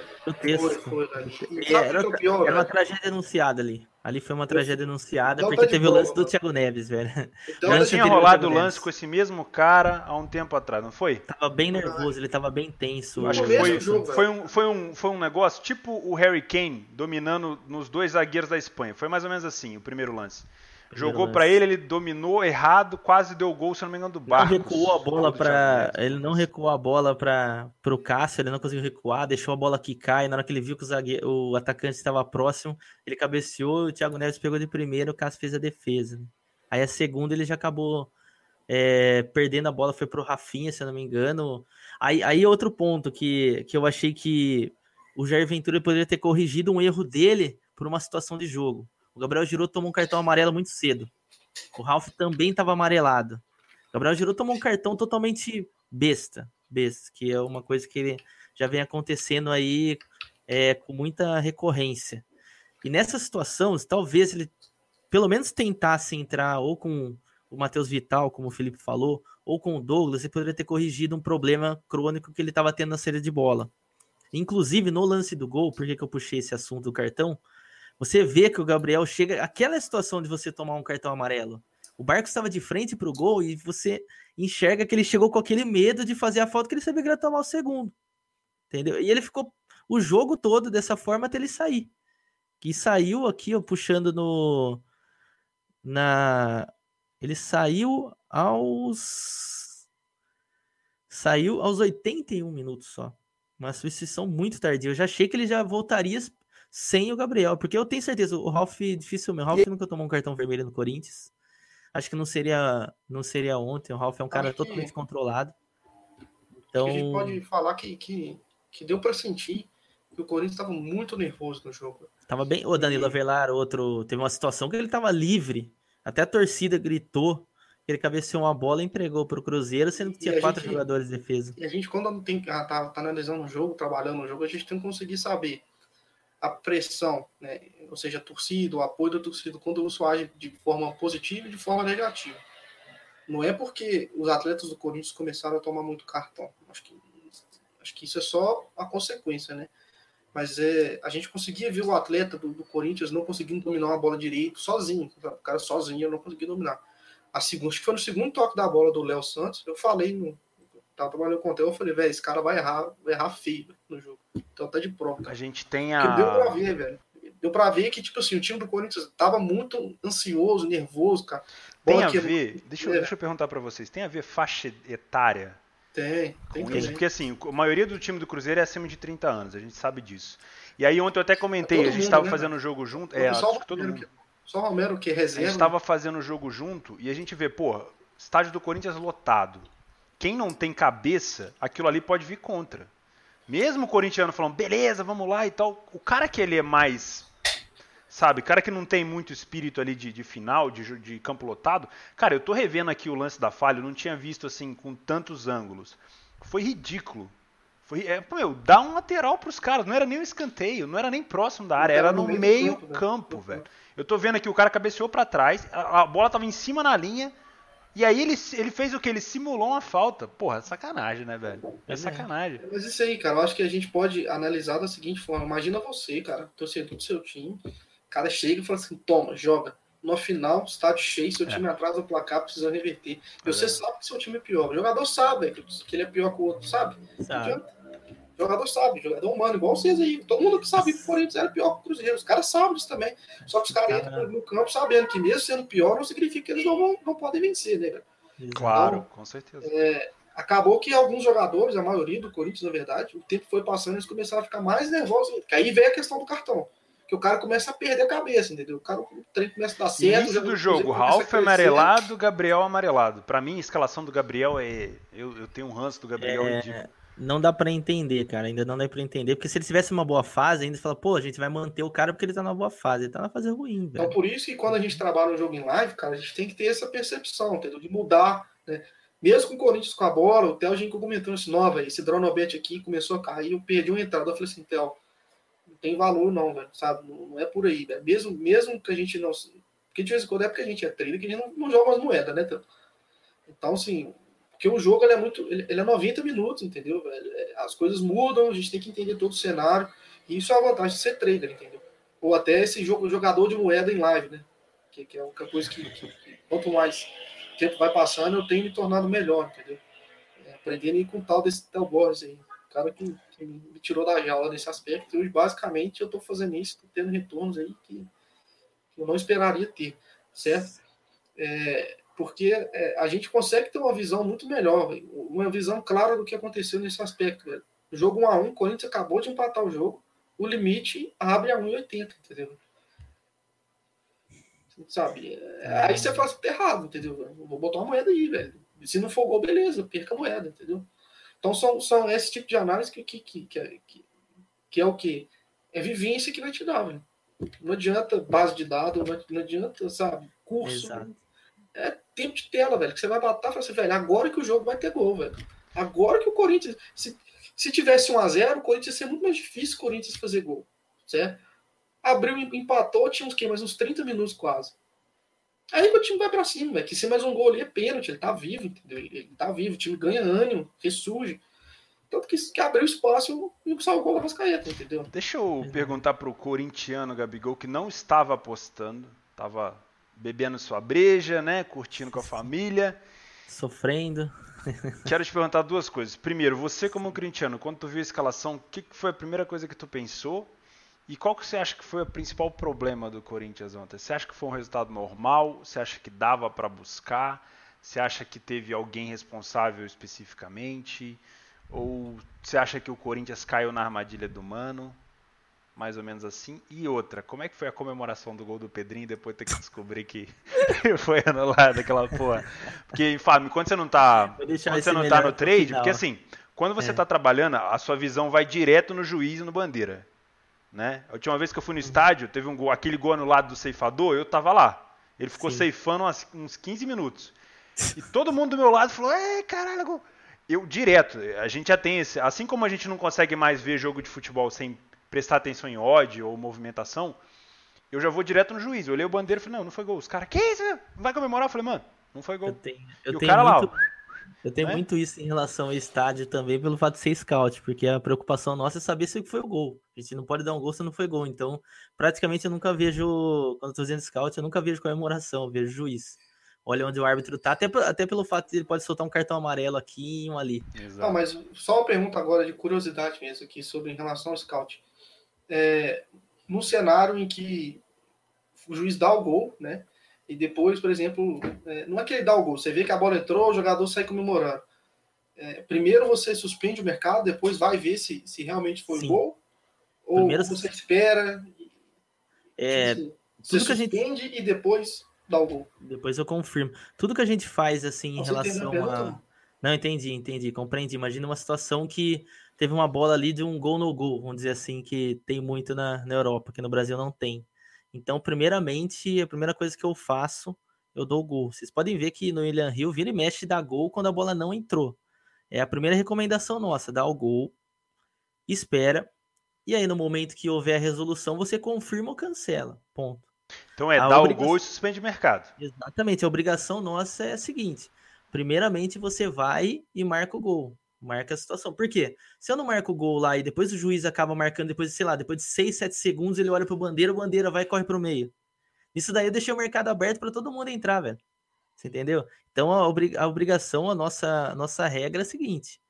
Foi, foi. E É, que Era, é era uma velho? tragédia anunciada ali. Ali foi uma tragédia anunciada, porque tá teve o lance do mano. Thiago Neves, velho. Então, Lance tinha rolado o lance Neves. com esse mesmo cara há um tempo atrás, não foi? Tava bem nervoso, ele tava bem tenso. Acho que foi, jogo, foi, um, foi, um, foi um negócio tipo o Harry Kane dominando nos dois zagueiros da Espanha. Foi mais ou menos assim o primeiro lance. Primeiro Jogou pra ele, ele dominou errado, quase deu gol, se não me engano, do Não Barcos. recuou a bola para ele não recuou a bola para pro Cássio, ele não conseguiu recuar, deixou a bola quicar e na hora que ele viu que o, o atacante estava próximo, ele cabeceou, o Thiago Neves pegou de primeira, o Cássio fez a defesa. né? Aí a segunda ele já acabou é, perdendo a bola, foi pro Rafinha, se eu não me engano. Aí, aí outro ponto que, que eu achei que o Jair Ventura poderia ter corrigido um erro dele por uma situação de jogo. Gabriel Giroud tomou um cartão amarelo muito cedo. O Ralf também estava amarelado. Gabriel Giroud tomou um cartão totalmente besta, besta, que é uma coisa que ele já vem acontecendo aí é, com muita recorrência. E nessa situação, talvez ele pelo menos tentasse entrar ou com o Matheus Vital, como o Felipe falou, ou com o Douglas, ele poderia ter corrigido um problema crônico que ele estava tendo na saída de bola. Inclusive, no lance do gol, por que que eu puxei esse assunto do cartão? Você vê que o Gabriel chega. Aquela situação de você tomar um cartão amarelo. O Barco estava de frente para o gol e você enxerga que ele chegou com aquele medo de fazer a falta que ele sabia que ele ia tomar o segundo. Entendeu? E ele ficou o jogo todo dessa forma até ele sair. Que saiu aqui, ó, puxando no. Na. Ele saiu aos. Saiu aos 81 minutos só. Uma substituição muito tardia. Eu já achei que ele já voltaria sem o Gabriel, porque eu tenho certeza, o Ralf dificilmente, o Ralf nunca tomou um cartão vermelho no Corinthians. Acho que não seria, não seria ontem. O Ralf é um cara que- totalmente controlado. Então... A gente pode falar que, que, que deu para sentir que o Corinthians estava muito nervoso no jogo. tava bem. O Danilo Avelar, outro, teve uma situação que ele tava livre. Até a torcida gritou que ele cabeceou uma bola e entregou pro Cruzeiro, sendo que tinha quatro gente- jogadores de defesa. E a gente, quando não tem, ah, tá, tá analisando o jogo, trabalhando no jogo, a gente tem que conseguir saber a pressão, né? ou seja, a torcida, o apoio da torcida, quando isso age de forma positiva e de forma negativa. Não é porque os atletas do Corinthians começaram a tomar muito cartão. Acho que, acho que isso é só a consequência, né? Mas é, a gente conseguia ver o atleta do, do Corinthians não conseguindo dominar uma bola direito, sozinho. O cara sozinho não conseguia dominar. A segunda, acho que foi no segundo toque da bola do Léo Santos, eu falei no, tava trabalhando com o conteúdo, eu falei, velho, esse cara vai errar, vai errar feio no jogo. Então tá de prova, A gente tem Porque deu pra a. ver, velho. Deu pra ver que, tipo assim, o time do Corinthians tava muito ansioso, nervoso, cara. Tem Bola a que- ver. Deixa eu, É. deixa eu perguntar pra vocês. Tem a ver faixa etária? Tem, tem isso? Porque assim, a maioria do time do Cruzeiro é acima de 30 anos, a gente sabe disso. E aí ontem eu até comentei, Todo a gente mundo, tava né, fazendo o jogo junto. É, só, acho todo Romero mundo. que, só o Romero que é A reserva. gente tava fazendo o jogo junto e a gente vê, pô, estádio do Corinthians lotado. Quem não tem cabeça, aquilo ali pode vir contra. Mesmo o corintiano falando, beleza, vamos lá e tal. O cara que ele é mais. Sabe, cara que não tem muito espírito ali de, de final, de, de campo lotado. Cara, eu tô revendo aqui o lance da falha, eu não tinha visto assim com tantos ângulos. Foi ridículo. Foi, é, pô, meu, dá um lateral pros caras. Não era nem um escanteio, não era nem próximo da área, Era no meio campo, né? campo, velho. Eu tô vendo aqui, o cara cabeceou pra trás, a, a bola tava em cima na linha, e aí ele, ele fez o que? Ele simulou uma falta. Porra, sacanagem, né, velho? É é. sacanagem. Mas isso aí, cara, eu acho que a gente pode analisar da seguinte forma. Imagina você, cara, torcedor do seu time, o cara chega e fala assim, toma, joga. No final, estádio cheio, seu É. time atrás do placar, precisa reverter. E Pois você é. sabe que seu time é pior. O jogador sabe que ele é pior que o outro, sabe? Não Sabe? adianta. Jogador sabe, o jogador humano, igual vocês aí. Todo mundo que sabe que o Corinthians era pior que o Cruzeiro. Os caras sabem disso também. Só que os caras Cara. entram no campo sabendo que mesmo sendo pior, não significa que eles não, vão, não podem vencer, né, velho? Claro, com certeza. acabou que alguns jogadores, a maioria do Corinthians, na verdade, o tempo foi passando, eles começaram a ficar mais nervosos. Que aí veio a questão do cartão. que o cara começa a perder a cabeça, entendeu? O cara o trem começa a dar certo. Início do jogo, Ralf amarelado, Gabriel amarelado. Para mim, a escalação do Gabriel é. Eu, eu tenho um ranço do Gabriel é... Não dá para entender, cara. Ainda não dá para entender. Porque se ele tivesse uma boa fase, ainda fala, pô, a gente vai manter o cara porque ele tá numa boa fase. Ele tá na fase ruim, velho. Então, por isso que quando a gente trabalha um jogo em live, cara, a gente tem que ter essa percepção, entendeu? De mudar, né? Mesmo com o Corinthians com a bola, o Theo, a gente comentou isso, nova, esse Dronobet aqui começou a cair, eu perdi uma entrada. Eu falei assim, Theo, tem valor, não, velho, sabe? Não, não, é por aí, velho. Mesmo, mesmo que a gente não. Porque de vez em quando é porque a gente é trader que a gente não, não joga as moedas, né? Então, assim, porque o jogo é muito. Ele, é 90 minutos, entendeu, velho? É, as coisas mudam, a gente tem que entender todo o cenário. E isso é a vantagem de ser trader, entendeu? Ou até esse jogo, jogador de moeda em live, né? Que, que é uma coisa que, que, que, quanto mais tempo vai passando, eu tenho me tornado melhor, entendeu? É, aprendendo a com o tal desse Tel Borges aí. Cara que que me tirou da jaula nesse aspecto. E basicamente, eu estou fazendo isso, estou tendo retornos aí que, eu não esperaria ter, certo? É, porque é, a gente consegue ter uma visão muito melhor, uma visão clara do que aconteceu nesse aspecto. Véio. Jogo 1 a 1 o Corinthians acabou de empatar o jogo, o limite abre a 1,80, entendeu? Sabe? É, aí você faz errado, entendeu? Vou botar uma moeda aí, velho. Se não for gol, beleza, perca a moeda, entendeu? Então são, são esse tipo de análise que, que, que, que, é, que, que é o que? É vivência que vai te dar, velho. Não adianta base de dados, não adianta, sabe, curso. Exato. É tempo de tela, velho. Que você vai bater e assim, velho, agora que o jogo vai ter gol, velho. Agora que o Corinthians. Se, se tivesse 1 a 0 o Corinthians ia ser muito mais difícil o Corinthians fazer gol. Certo? Abriu, empatou, tinha uns, que, mais uns 30 minutos quase. Aí o time vai para cima, velho. Que se mais um gol ali é pênalti, ele tá vivo, entendeu? Ele tá vivo, o time ganha ânimo, ressurge. Tanto que, que abriu espaço e o gol da Vascaeta, entendeu? Deixa eu perguntar pro corintiano Gabigol, que não estava apostando, tava bebendo sua breja, né? Curtindo com a família. Sofrendo. Quero te perguntar duas coisas. Primeiro, você como corintiano, quando tu viu a escalação, o que foi a primeira coisa que tu pensou? E qual que você acha que foi o principal problema do Corinthians ontem? Você acha que foi um resultado normal? Você acha que dava para buscar? Você acha que teve alguém responsável especificamente? Ou você acha que o Corinthians caiu na armadilha do Mano? Mais ou menos assim. E outra, como é que foi a comemoração do gol do Pedrinho depois de ter que descobrir que foi anulado aquela porra? Porque, Fábio, quando você não tá, quando você não tá no trade, porque assim, quando você é. tá trabalhando, a sua visão vai direto no juiz e no bandeira. Né? A última vez que eu fui no estádio, teve um gol, aquele gol no lado do ceifador, eu tava lá. Ele ficou Sim. ceifando umas, uns 15 minutos. E todo mundo do meu lado falou: Ei, caralho, gol. Eu, direto, a gente já tem esse. Assim como a gente não consegue mais ver jogo de futebol sem prestar atenção em ódio ou movimentação, eu já vou direto no juiz. Eu olhei o bandeiro e falei: Não, não foi gol. Os caras, que isso? Não vai comemorar? Eu falei: Mano, não foi gol. Eu tenho, eu e o cara muito... lá, eu tenho é? muito isso em relação ao estádio também, pelo fato de ser scout, porque a preocupação nossa é saber se foi o gol. A gente não pode dar um gol se não foi gol. Então, praticamente eu nunca vejo, quando estou fazendo scout, eu nunca vejo comemoração, eu vejo juiz. Olha onde o árbitro tá, até, até pelo fato de ele pode soltar um cartão amarelo aqui e um ali. Exato. Não, mas só uma pergunta agora de curiosidade mesmo aqui sobre em relação ao scout. É, no cenário em que o juiz dá o gol, né? e depois, por exemplo, é, não é que ele dá o gol, você vê que a bola entrou, o jogador sai comemorando. É, primeiro você suspende o mercado, depois vai ver se, se realmente foi Sim. gol, ou primeiro você espera. É, tudo que a gente e depois dá o gol. Depois eu confirmo. Tudo que a gente faz assim em relação a. Não, entendi, entendi, compreendi. Imagina uma situação que teve uma bola ali de um gol no gol, vamos dizer assim, que tem muito na, na Europa, que no Brasil não tem. Então, primeiramente, a primeira coisa que eu faço, eu dou o gol. Vocês podem ver que no William Hill vira e mexe dá gol quando a bola não entrou. É a primeira recomendação nossa, dá o gol, espera, e aí no momento que houver a resolução, você confirma ou cancela. Ponto. Então é a dar obrigação... o gol e suspende o mercado. Exatamente, a obrigação nossa é a seguinte: primeiramente você vai e marca o gol marca a situação. Por quê? Se eu não marco o gol lá e depois o juiz acaba marcando, depois, sei lá, depois de 6, 7 segundos, ele olha pro bandeira, o bandeira vai e corre pro meio. Isso daí eu deixei o mercado aberto para todo mundo entrar, velho. Você entendeu? Então a, obri a obrigação, a nossa, a nossa regra é a seguinte: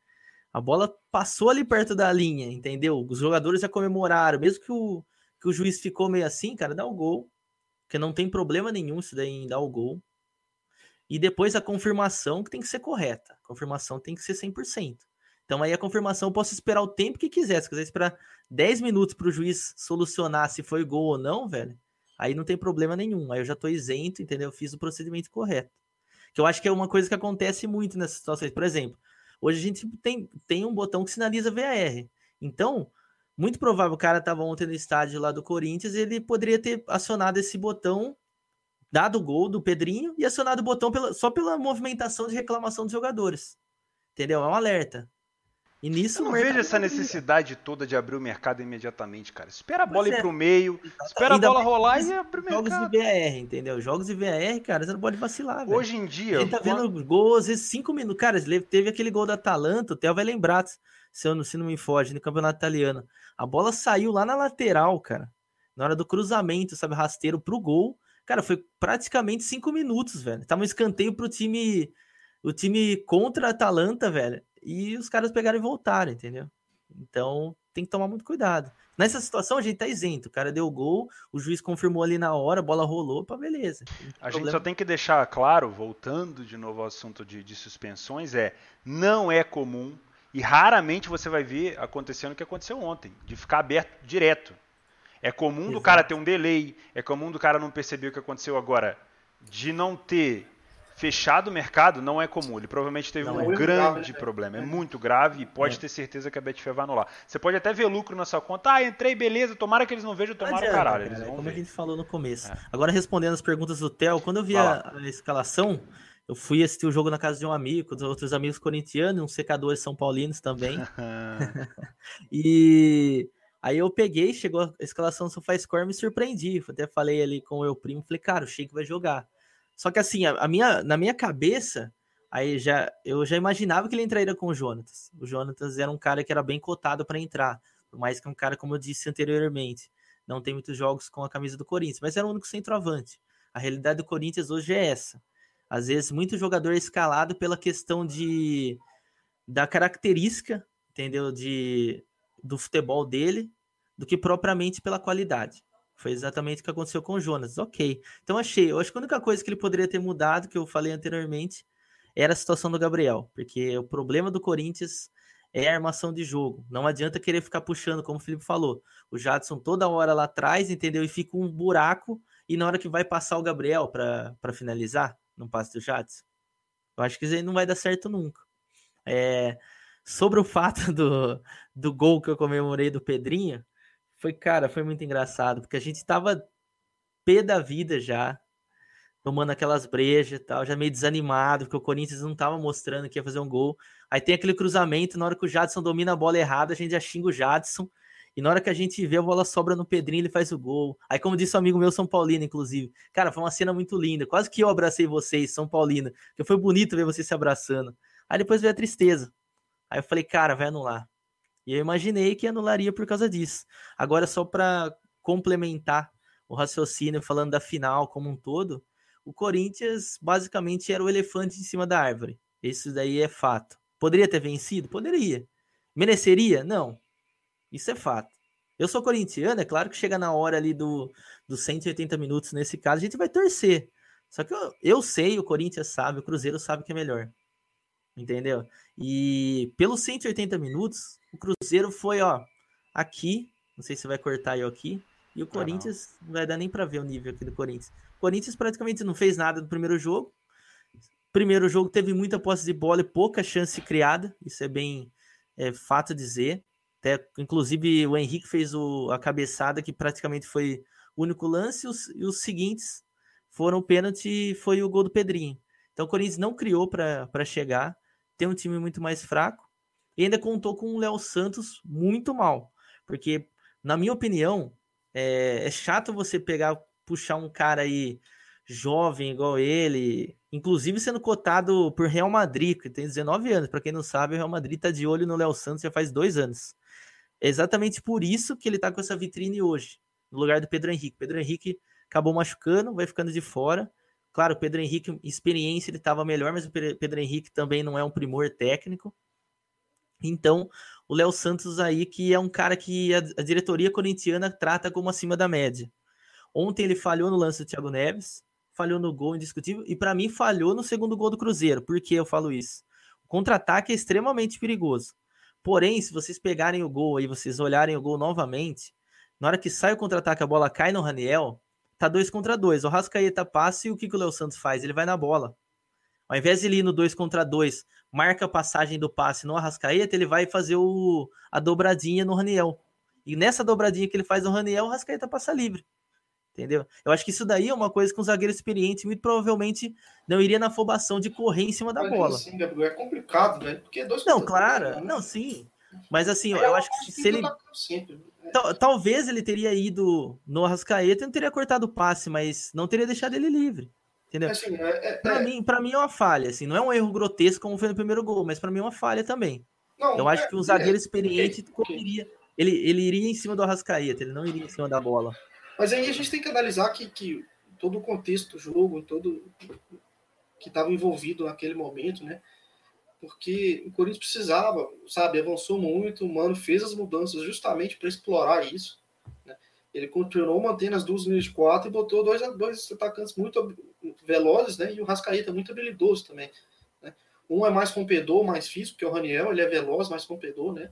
a bola passou ali perto da linha, entendeu? Os jogadores já comemoraram, mesmo que o, que o juiz ficou meio assim, cara, dá o gol. Porque não tem problema nenhum isso daí em dar o gol. E depois a confirmação que tem que ser correta. A confirmação tem que ser 100%. Então aí a confirmação eu posso esperar o tempo que quiser. Se quiser esperar 10 minutos para o juiz solucionar se foi gol ou não, velho, aí não tem problema nenhum. Aí eu já tô isento, entendeu? Eu fiz o procedimento correto. Que eu acho que é uma coisa que acontece muito nessas situações. Por exemplo, hoje a gente tem, tem um botão que sinaliza VAR. Então, muito provável o cara estava ontem no estádio lá do Corinthians, ele poderia ter acionado esse botão, dado o gol do Pedrinho e acionado o botão pela, só pela movimentação de reclamação dos jogadores. Entendeu? É um alerta. E nisso eu não vejo essa necessidade toda de abrir o mercado imediatamente, cara. Espera a bola ir é. pro meio, espera a bola rolar e abre o mercado. Jogos de VAR, entendeu? Jogos de VAR, cara, você não pode vacilar, velho. Hoje em dia. Ele tá vendo gol, às vezes, cinco minutos. Cara, teve aquele gol da Atalanta, o Theo vai lembrar, se, eu, se não me foge, no campeonato italiano. A bola saiu lá na lateral, cara. Na hora do cruzamento, sabe, rasteiro pro gol. Cara, foi praticamente cinco minutos, velho. Tava um escanteio pro time. O time contra a Atalanta, velho e os caras pegaram e voltaram, entendeu? Então tem que tomar muito cuidado. Nessa situação a gente tá isento. O cara deu gol, o juiz confirmou ali na hora, a bola rolou, pá, beleza. A problema. gente só tem que deixar claro, voltando de novo ao assunto de, de suspensões, é não é comum e raramente você vai ver acontecendo o que aconteceu ontem, de ficar aberto direto. É comum Exato. do cara ter um delay, é comum do cara não perceber o que aconteceu agora, de não ter fechado o mercado não é comum. Ele provavelmente teve não, um é grande grave, né? problema. É. é. muito grave e pode é. ter certeza que a Betfair vai anular. Você pode até ver lucro na sua conta. Ah, entrei, beleza. Tomara que eles não vejam, tomara o caralho. Cara, como ver. a gente falou no começo. É. Agora, respondendo as perguntas do Theo, quando eu vi a, a, escalação, eu fui assistir o jogo na casa de um amigo, com outros amigos corintianos, uns secadores são paulinos também. e... Aí eu peguei, chegou a escalação do SofaScore, me surpreendi. Até falei ali com o meu primo, falei, cara, o Sheik vai jogar. Só que assim, a, a, minha, na minha cabeça, aí já eu já imaginava que ele entraria com o Jonatas. O Jonatas era um cara que era bem cotado para entrar, por mais que é um cara, como eu disse anteriormente, não tem muitos jogos com a camisa do Corinthians, mas era o único centroavante. A realidade do Corinthians hoje é essa. Às vezes, muito jogador é escalado pela questão de da característica, entendeu? De, do futebol dele, do que propriamente pela qualidade. Foi exatamente o que aconteceu com o Jonas. Ok. Então achei. Eu acho que a única coisa que ele poderia ter mudado, que eu falei anteriormente, era a situação do Gabriel. Porque o problema do Corinthians é a armação de jogo. Não adianta querer ficar puxando, como o Felipe falou. O Jadson toda hora lá atrás, entendeu? E fica um buraco. E na hora que vai passar o Gabriel para finalizar, não passa do Jadson. Eu acho que isso aí não vai dar certo nunca. É, sobre o fato do, do gol que eu comemorei do Pedrinho, foi, cara, foi muito engraçado, porque a gente tava pé da vida já, tomando aquelas brejas e tal, já meio desanimado, porque o Corinthians não tava mostrando que ia fazer um gol. Aí tem aquele cruzamento, na hora que o Jadson domina a bola errada, a gente já xinga o Jadson. E na hora que a gente vê a bola sobra no Pedrinho, ele faz o gol. Aí, como disse um amigo meu, São Paulino, inclusive. Cara, foi uma cena muito linda. Quase que eu abracei vocês, São Paulino. Porque foi bonito ver vocês se abraçando. Aí depois veio a tristeza. Aí eu falei, cara, vai anular. E eu imaginei que anularia por causa disso. Agora, só para complementar o raciocínio, falando da final como um todo, o Corinthians basicamente era o elefante em cima da árvore. Isso daí é fato. Poderia ter vencido? Poderia. Mereceria? Não. Isso é fato. Eu sou corintiano, é claro que chega na hora ali do, dos 180 minutos, nesse caso, a gente vai torcer. Só que eu, eu sei, o Corinthians sabe, o Cruzeiro sabe que é melhor. Entendeu? E pelos 180 minutos, o Cruzeiro foi, ó, aqui, não sei se vai cortar eu aqui, e o Corinthians não. não vai dar nem para ver o nível aqui do Corinthians. O Corinthians praticamente não fez nada no primeiro jogo. Primeiro jogo teve muita posse de bola e pouca chance criada, isso é bem é, fato dizer. Até, inclusive o Henrique fez o, a cabeçada que praticamente foi o único lance, e os, e os seguintes foram o pênalti e foi o gol do Pedrinho. Então o Corinthians não criou para chegar, tem um time muito mais fraco. E ainda contou com o Léo Santos muito mal. Porque, na minha opinião, é, é chato você pegar, puxar um cara aí jovem igual ele, inclusive sendo cotado por Real Madrid, que tem 19 anos. Para quem não sabe, o Real Madrid tá de olho no Léo Santos já faz dois anos. É exatamente por isso que ele tá com essa vitrine hoje, no lugar do Pedro Henrique. Pedro Henrique acabou machucando, vai ficando de fora. Claro, o Pedro Henrique, experiência, ele estava melhor, mas o Pedro Henrique também não é um primor técnico. Então, o Léo Santos aí, que é um cara que a, diretoria corintiana trata como acima da média. Ontem ele falhou no lance do Thiago Neves, falhou no gol indiscutível, e para mim falhou no segundo gol do Cruzeiro. Por que eu falo isso? O contra-ataque é extremamente perigoso. Porém, se vocês pegarem o gol aí, vocês olharem o gol novamente, na hora que sai o contra-ataque, a bola cai no Raniel, tá dois contra dois. O Rascaeta passa e o que, que o Léo Santos faz? Ele vai na bola. Ao invés de ele ir no dois contra dois, marca a passagem do passe no Arrascaeta, ele vai fazer o, a dobradinha no Raniel. E nessa dobradinha que ele faz no Raniel, o Arrascaeta passa livre. Entendeu? Eu acho que isso daí é uma coisa que um zagueiro experiente muito provavelmente não iria na afobação de correr em cima da Mas, bola. Gabriel, é complicado, velho. Porque é dois Não, claro, dois, né? não, sim. Mas assim, Aí eu é acho que se ele. né? Tal- talvez ele teria ido no Arrascaeta e não teria cortado o passe, mas não teria deixado ele livre. Entendeu? Assim, é, é, Pra, é- mim, pra mim é uma falha, assim, não é um erro grotesco como foi no primeiro gol, mas pra mim é uma falha também. não, Eu acho é- que um zagueiro é, experiente correria. Ele, ele iria em cima do Arrascaeta, ele não iria em cima da bola. Mas aí a gente tem que analisar que, que todo o contexto do jogo, todo que estava envolvido naquele momento, né? Porque o Corinthians precisava, sabe? Avançou muito, o Mano fez as mudanças justamente para explorar isso. né? Ele continuou mantendo as duas linhas de quatro e botou dois, dois atacantes muito velozes, né? E o Rascaeta muito habilidoso também. Né? Um é mais rompedor, mais físico, que é o Raniel, ele é veloz, mais rompedor, né?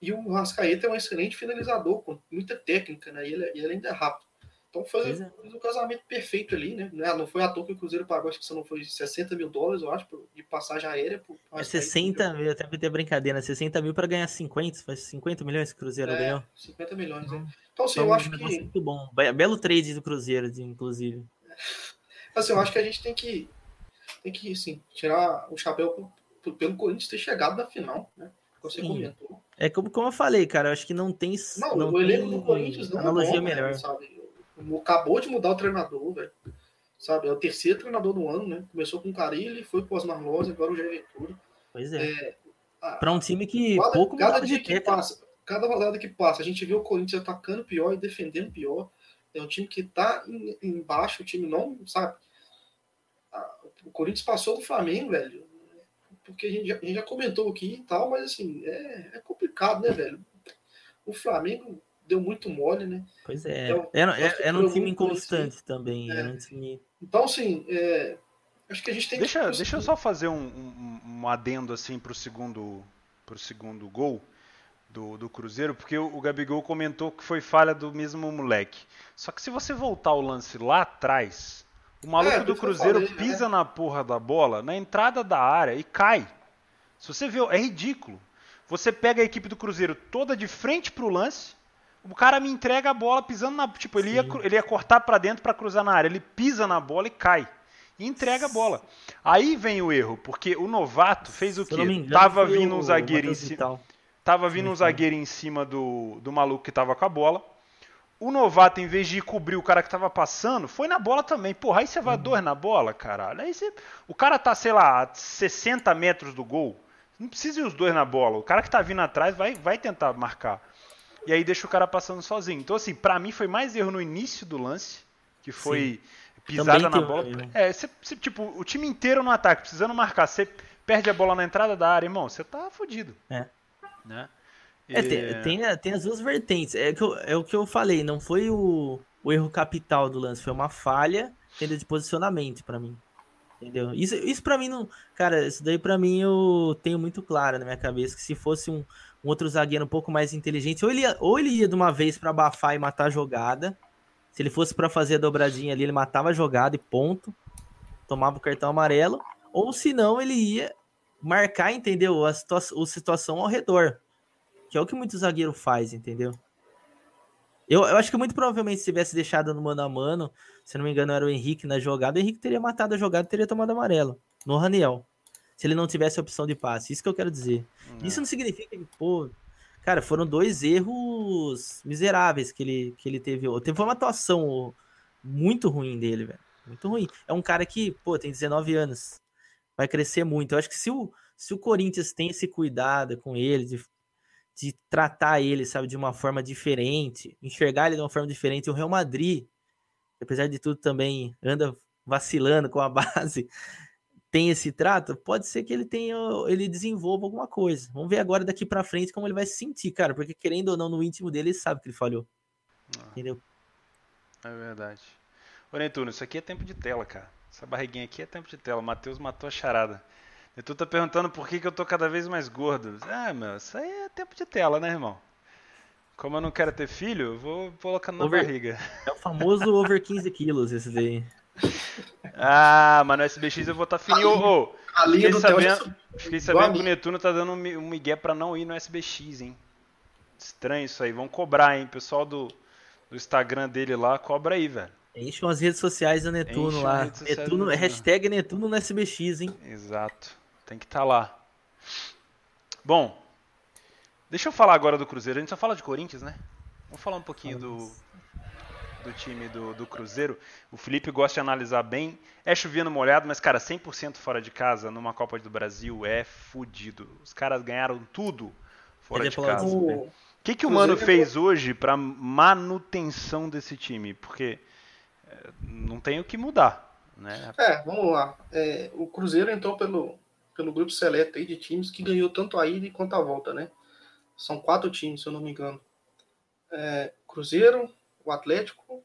E o Rascaeta é um excelente finalizador, com muita técnica, né? E ele, e ele ainda é rápido. Então foi, é. fez um casamento perfeito ali, né? Não é- Não foi à toa que o Cruzeiro pagou, acho que se não foi 60 mil dólares, eu acho, de passagem aérea. Por, É 60 mil, até ter brincadeira, 60 mil pra ganhar 50, faz 50 milhões que o Cruzeiro É, ganhou. 50 milhões, né? Então, assim, Então, eu um acho que, muito bom. Be- Belo trade do Cruzeiro, inclusive. assim, eu acho que a gente tem que, tem que, assim, tirar o chapéu pelo Corinthians ter chegado na final, né? Você Sim. comentou. É como, como eu falei, cara, eu acho que não tem, Não, não o elenco do Corinthians não analogia é bom, melhor. né, sabe? Acabou de mudar o treinador, velho. Sabe? É o terceiro treinador do ano, né? Começou com o Carilli, foi pro Osmar Loz, agora o Jair Ventura. Pois é. Ah, Pra um time que cada, pouco cada dia de que passa, cada rodada que passa, a gente vê o Corinthians atacando pior e defendendo pior. É um time que tá em- embaixo, o time não, sabe? O Corinthians passou do Flamengo, velho. Porque a gente, já, a gente já comentou aqui e tal, mas assim, é, é complicado, né, velho? O Flamengo deu muito mole, né? Pois é. Então, Era, era, era um time inconstante também. É. Era um time. Então, assim, é, acho que a gente tem Deixa, que. deixa eu só fazer um, um, um adendo assim pro segundo, pro segundo gol do, do Cruzeiro, porque o, o Gabigol comentou que foi falha do mesmo moleque. Só que se você voltar o lance lá atrás, o maluco É, do Cruzeiro falei, né? pisa na porra da bola, na entrada da área e cai. Se você vê, é ridículo. Você pega a equipe do Cruzeiro toda de frente pro lance, o cara me entrega a bola pisando na, tipo, ele ia, Sim. ele ia cortar pra dentro pra cruzar na área, ele pisa na bola e cai. E entrega a bola. Aí vem o erro, porque o novato fez o Se quê? engano, Tava vindo um zagueiro em cima. Tava vindo um zagueiro em cima do, do maluco que tava com a bola. O novato, em vez de ir cobrir o cara que tava passando, foi na bola também. Porra, aí você vai dois na bola, caralho. Aí você... O cara tá, sei lá, a 60 metros do gol. Não precisa ir os dois na bola. O cara que tá vindo atrás vai, vai tentar marcar. E aí deixa o cara passando sozinho. Então, assim, pra mim foi mais erro no início do lance, que foi pisada Também na bola. erro. É, você, você, tipo, o time inteiro no ataque, precisando marcar. Você perde a bola na entrada da área, irmão, você tá fudido. É. Né? É, tem, tem, tem as duas vertentes. É, que eu- é o que eu falei, não foi o, o erro capital do lance, foi uma falha entendeu, de posicionamento pra mim. Entendeu? Isso, isso para mim não. Cara, isso daí pra mim eu tenho muito claro na minha cabeça que se fosse um, um outro zagueiro um pouco mais inteligente, ou ele ia, ou ele ia de uma vez pra abafar e matar a jogada. Se ele fosse pra fazer a dobradinha ali, ele matava a jogada e ponto. Tomava o cartão amarelo. Ou se não, ele ia marcar, entendeu? A, situa a situação ao redor. Que é o que muito zagueiro faz, entendeu? Eu, eu acho que muito provavelmente se tivesse deixado no mano a mano, se não me engano era o Henrique na jogada, o Henrique teria matado a jogada e teria tomado amarelo. No Raniel. Se ele não tivesse a opção de passe. Isso que eu quero dizer. É. Isso não significa que, pô. Cara, foram dois erros miseráveis que ele, que ele teve. Teve uma atuação muito ruim dele, velho. Muito ruim. É um cara que, pô, tem 19 anos. Vai crescer muito. Eu acho que se o, se o Corinthians tem esse cuidado com ele, de, de tratar ele, sabe, de uma forma diferente, enxergar ele de uma forma diferente, o Real Madrid, apesar de tudo também anda vacilando com a base, tem esse trato, pode ser que ele tenha, ele desenvolva alguma coisa. Vamos ver agora daqui para frente como ele vai se sentir, cara, porque querendo ou não no íntimo dele, ele sabe que ele falhou. Ah. Entendeu? É verdade. Ô Netuno, isso aqui é tempo de tela, cara. Essa barriguinha aqui é tempo de tela. O Matheus matou a charada. E tu tá perguntando por que, que eu tô cada vez mais gordo. Ah, meu, isso aí é tempo de tela, né, irmão? Como eu não quero ter filho, eu vou colocando na over... barriga. É o famoso over 15 quilos, esse daí. Ah, mas no SBX eu vou estar tá fininho. Oh, oh, a linha fiquei do sabendo, fiquei sabendo que o Netuno tá dando um migué pra não ir no SBX, hein? Estranho isso aí. Vão cobrar, hein? Pessoal do, do Instagram dele lá, cobra aí, velho. Encham as redes sociais do Netuno lá. Netuno, hashtag Netuno no SBX, hein? Exato. Tem que estar tá lá. Bom, deixa eu falar agora do Cruzeiro. A gente só fala de Corinthians, né? Vamos falar um pouquinho do, do time do, do Cruzeiro. O Felipe gosta de analisar bem. É chovendo molhado, mas, cara, 100% fora de casa numa Copa do Brasil é fudido. Os caras ganharam tudo fora Ele de casa. O que, que o Mano fez hoje para manutenção desse time? Porque é, não tem o que mudar. Né? É, vamos lá. É, o Cruzeiro entrou pelo, pelo grupo seleto aí de times que ganhou tanto a ida quanto a volta, né? São quatro times, se eu não me engano. É, Cruzeiro, o Atlético,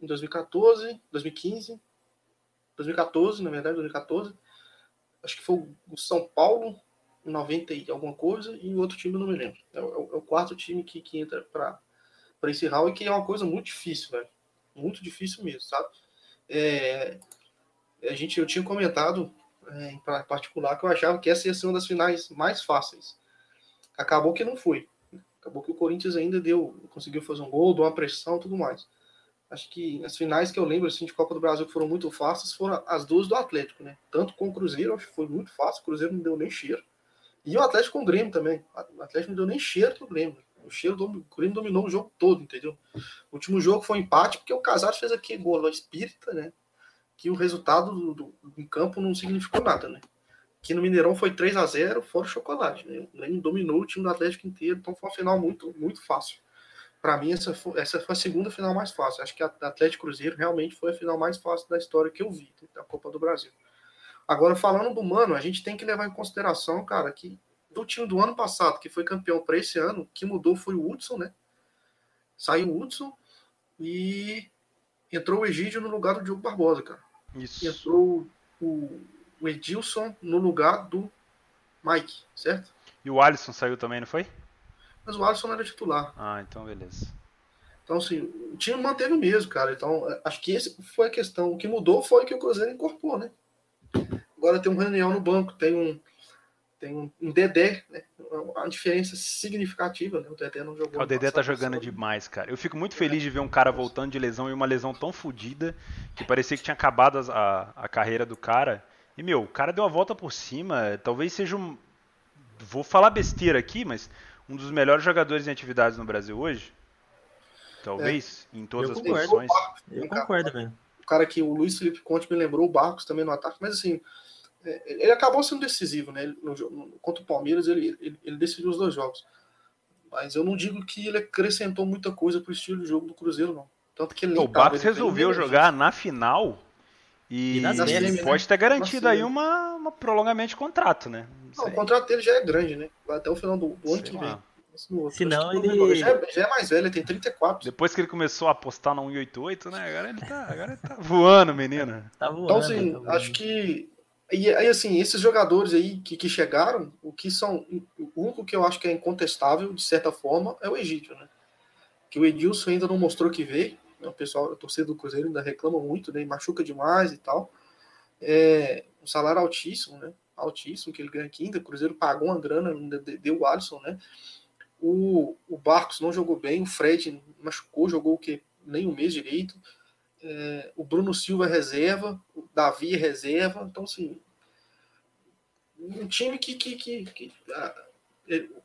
em 2014, 2015, 2014, na verdade, 2014. Acho que foi o São Paulo, em 90 e alguma coisa, e o outro time eu não me lembro. É, o, é o quarto time que, que entra para esse round, que é uma coisa muito difícil, velho. Muito difícil mesmo, sabe? É, a gente, eu tinha comentado é, em particular, que eu achava que essa ia ser uma das finais mais fáceis. Acabou que não foi. Acabou que o Corinthians ainda deu, conseguiu fazer um gol, deu uma pressão e tudo mais. Acho que as finais que eu lembro assim, de Copa do Brasil que foram muito fáceis foram as duas do Atlético, né? Tanto com o Cruzeiro, acho que foi muito fácil, o Cruzeiro não deu nem cheiro. E o Atlético com o Grêmio também. O Atlético não deu nem cheiro pro Grêmio. O cheiro do Grêmio dominou o jogo todo, entendeu? O último jogo foi um empate, porque o Casares fez aqui gol espírita, né? Que o resultado do, do, campo não significou nada, né? Que no Mineirão foi 3 a 0 fora o chocolate, né? O Grêmio dominou o time do Atlético inteiro, então foi uma final muito, muito fácil. Para mim, essa foi, essa foi a segunda final mais fácil. Acho que a Atlético Cruzeiro realmente foi a final mais fácil da história que eu vi né? da Copa do Brasil. Agora, falando do Mano, a gente tem que levar em consideração, cara, que do time do ano passado, que foi campeão para esse ano, que mudou foi o Hudson, né? Saiu o Hudson e entrou o Egídio no lugar do Diogo Barbosa, cara. Isso. entrou o, o Edilson no lugar do Mike, certo? E o Alisson saiu também, não foi? Mas o Alisson não era titular. Ah, então beleza. Então, assim, o time manteve o mesmo, cara. Então, acho que esse foi a questão. O que mudou foi que o Cruzeiro incorporou, né? Agora tem um Raniel no banco, tem um tem um, um Dedé, né? Uma diferença significativa, né? O Dedé não jogou. O Dedé tá jogando demais, cara. Eu fico muito feliz é. de ver um cara voltando de lesão e uma lesão tão fodida que parecia que tinha acabado a, a carreira do cara. E, meu, o cara deu a volta por cima. Talvez seja um. Vou falar besteira aqui, mas um dos melhores jogadores em atividades no Brasil hoje. Talvez, é. em todas eu as concordo. posições. Eu concordo, velho. O cara que o Luiz Felipe Conte me lembrou, o Barcos também no ataque, mas assim, ele acabou sendo decisivo, né? No, no, contra o Palmeiras, ele, ele, ele, decidiu os dois jogos. Mas eu não digo que ele acrescentou muita coisa pro estilo de jogo do Cruzeiro, não. Tanto que ele O Barcos resolveu jogar na final e, e pode né? ter garantido aí uma, uma prolongamento de contrato, né? Não, não o contrato dele já é grande, né? Vai até o final do, do ano que vem. Se não, ele. Já é, já é, mais velho, ele tem 34. Depois que ele começou a apostar no 188, né? Agora ele tá, agora ele tá voando, menina. Tá voando. Então, assim, tá voando. acho que e aí, assim, esses jogadores aí que, que chegaram, o que são. O único que eu acho que é incontestável, de certa forma, é o Egídio, né? Que o Edilson ainda não mostrou que veio. Né? O pessoal, a torcida do Cruzeiro ainda reclama muito, né? machuca demais e tal. É, um salário altíssimo, né? Altíssimo que ele ganha aqui ainda. O Cruzeiro pagou uma grana, deu o Alisson, né? O, o Barcos não jogou bem, o Fred machucou, jogou o que? Nem um mês direito é, o Bruno Silva é reserva, o Davi é reserva, então assim, um time que, que, que, que ah,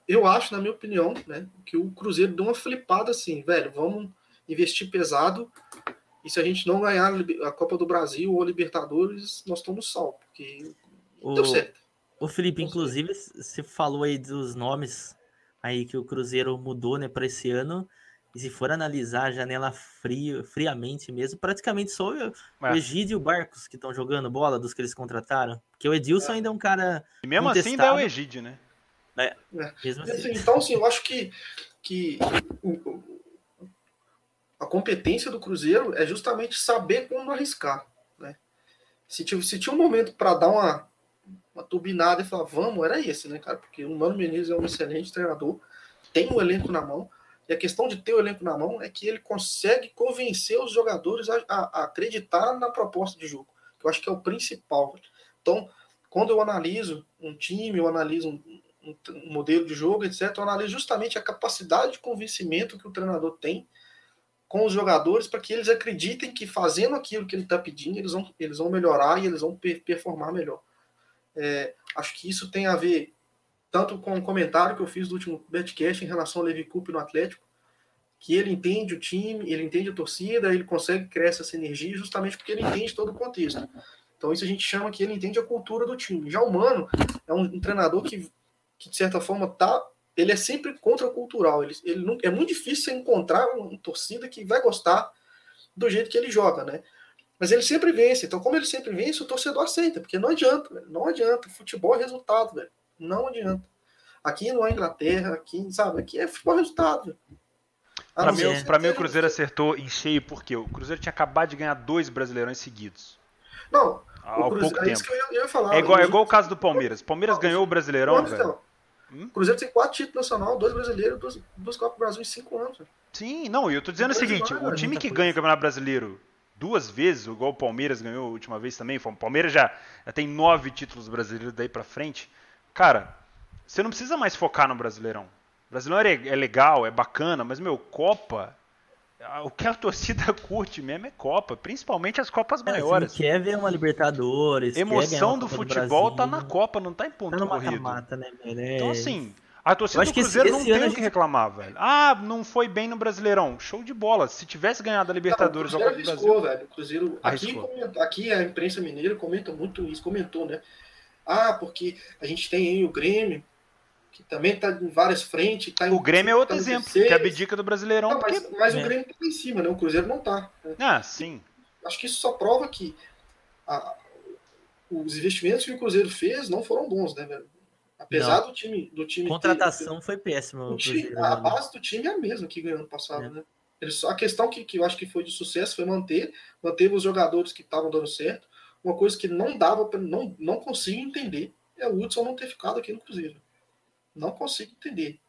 eu acho, na minha opinião, né, que o Cruzeiro deu uma flipada assim, velho, vamos investir pesado e se a gente não ganhar a Copa do Brasil ou a Libertadores, nós estamos sal, porque o, deu certo. O Felipe, inclusive, você falou aí dos nomes aí que o Cruzeiro mudou, né, para esse ano. E se for analisar a janela frio, friamente mesmo, praticamente só o, é. Egídio e o Barcos que estão jogando bola dos que eles contrataram. Porque o Edilson é. ainda é um cara. E mesmo assim ainda é o Egídio, né? É, é. Mesmo assim. Então, assim, eu acho que, que a competência do Cruzeiro é justamente saber quando arriscar. Né? Se, se tinha um momento para dar uma, uma turbinada e falar, vamos, era esse, né, cara? Porque o Mano Menezes é um excelente treinador, tem o um elenco na mão, e a questão de ter o elenco na mão é que ele consegue convencer os jogadores a, a, a acreditar na proposta de jogo, que eu acho que é o principal. Então, quando eu analiso um time, eu analiso um, um, um modelo de jogo, etc., eu analiso justamente a capacidade de convencimento que o treinador tem com os jogadores para que eles acreditem que fazendo aquilo que ele está pedindo, eles vão, eles vão melhorar e eles vão performar melhor. É, acho que isso tem a ver tanto com o comentário que eu fiz do último Betcast em relação ao Levi Coupe no Atlético, que ele entende o time, ele entende a torcida, ele consegue criar essa sinergia justamente porque ele entende todo o contexto. Então isso a gente chama que ele entende a cultura do time. Já o Mano é um, um treinador que, que, de certa forma, tá, ele é sempre contracultural. Ele, ele é muito difícil você encontrar uma torcida que vai gostar do jeito que ele joga, né? Mas ele sempre vence. Então, como ele sempre vence, o torcedor aceita, porque não adianta, velho. não adianta. Futebol é resultado, velho. Não adianta. Aqui não é Inglaterra, aqui, sabe, aqui é futebol resultado. Para mim, pra mim, o Cruzeiro acertou em cheio porque o Cruzeiro tinha acabado de ganhar dois brasileirões seguidos. Não, há pouco é tempo. Eu ia falar, é, igual, é igual o caso do Palmeiras. Palmeiras não, ganhou o Brasileirão, velho. Hum? Cruzeiro tem quatro títulos nacional, dois brasileiros, duas, duas Copas do Brasil em cinco anos. Velho. Sim, não, e eu tô dizendo o seguinte: o time que ganha o Campeonato Brasileiro duas vezes, igual o Palmeiras ganhou a última vez também, o Palmeiras já, já tem nove títulos brasileiros daí pra frente. Cara, você não precisa mais focar no Brasileirão. O Brasileirão é, é legal, é bacana, mas, meu, Copa o que a torcida curte mesmo é Copa, principalmente as Copas é, maiores. quer ver uma Libertadores. Emoção do futebol do tá na Copa, não tá em ponto tá no corrido. Mata, né, então, assim, a torcida do Cruzeiro esse, esse não tem o que reclamar, velho. Ah, não foi bem no Brasileirão. Show de bola. Se tivesse ganhado a Libertadores não, o Copa do Brasil. Velho. O Cruzeiro, aqui, comenta, aqui a imprensa mineira comenta muito isso, comentou, né? Ah, porque a gente tem aí o Grêmio, que também está em várias frentes. Tá o Grêmio é outro exemplo, que é abdica do Brasileirão. Não, mas, porque... mas é. o Grêmio está em cima, né? O Cruzeiro não está. Né? Ah, sim. Acho que isso só prova que a, os investimentos que o Cruzeiro fez não foram bons, né, velho? Apesar não. do time. Do time Contratação ter, foi péssima. Time, a né? base do time é a mesma que ganhou ano passado, é. né? A questão que, que eu acho que foi de sucesso foi manter, manter os jogadores que estavam dando certo. Uma coisa que não dava, não, não consigo entender é o Hudson não ter ficado aqui no Cruzeiro. Não consigo entender.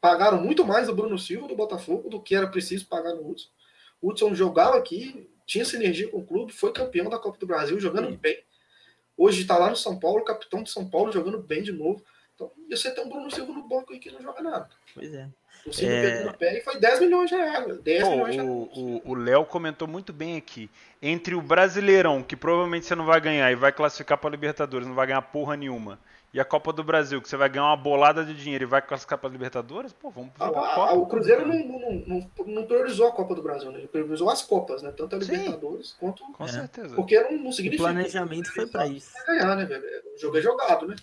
Pagaram muito mais o Bruno Silva do Botafogo do que era preciso pagar no Hudson. O Hudson jogava aqui, tinha sinergia com o clube, foi campeão da Copa do Brasil, jogando Sim. bem. Hoje está lá no São Paulo, capitão de São Paulo, jogando bem de novo. Então, e você tem um Bruno Silva no banco aí que não joga nada. Pois é. O Silva é... no pé e foi 10 milhões de reais. 10 Pô, milhões de reais. O Léo comentou muito bem aqui. Entre o Brasileirão, que provavelmente você não vai ganhar e vai classificar para Libertadores, não vai ganhar porra nenhuma e a Copa do Brasil, que você vai ganhar uma bolada de dinheiro e vai classificar para a Libertadores, pô, vamos a, a, O Cruzeiro não, não, não, não, priorizou a Copa do Brasil, né? Ele priorizou as Copas, né? Tanto a Libertadores Sim, quanto. Com é. certeza. Porque não, não significa. O planejamento foi para isso. ganhar, né, velho? O jogo é jogado, né?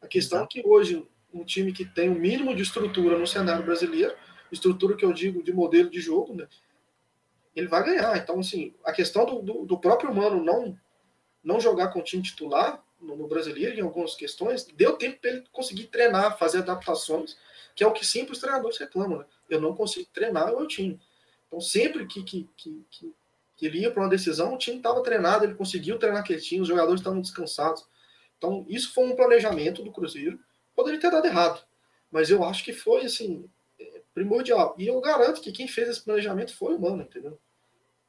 A questão Exato. é que hoje um time que tem o um mínimo de estrutura no cenário brasileiro, estrutura que eu digo de modelo de jogo, né? Ele vai ganhar. Então, assim, a questão do, do, do próprio Mano não, não jogar com o time titular no, no brasileiro em algumas questões, deu tempo para ele conseguir treinar, fazer adaptações, que é o que sempre os treinadores reclamam. Né? Eu não consigo treinar o meu time. Então, sempre que, que, que, que, que ele ia para uma decisão, o time estava treinado, ele conseguiu treinar time, os jogadores estavam descansados. Então, isso foi um planejamento do Cruzeiro. Poderia ter dado errado, mas eu acho que foi assim primordial. E eu garanto que quem fez esse planejamento foi o Mano, entendeu?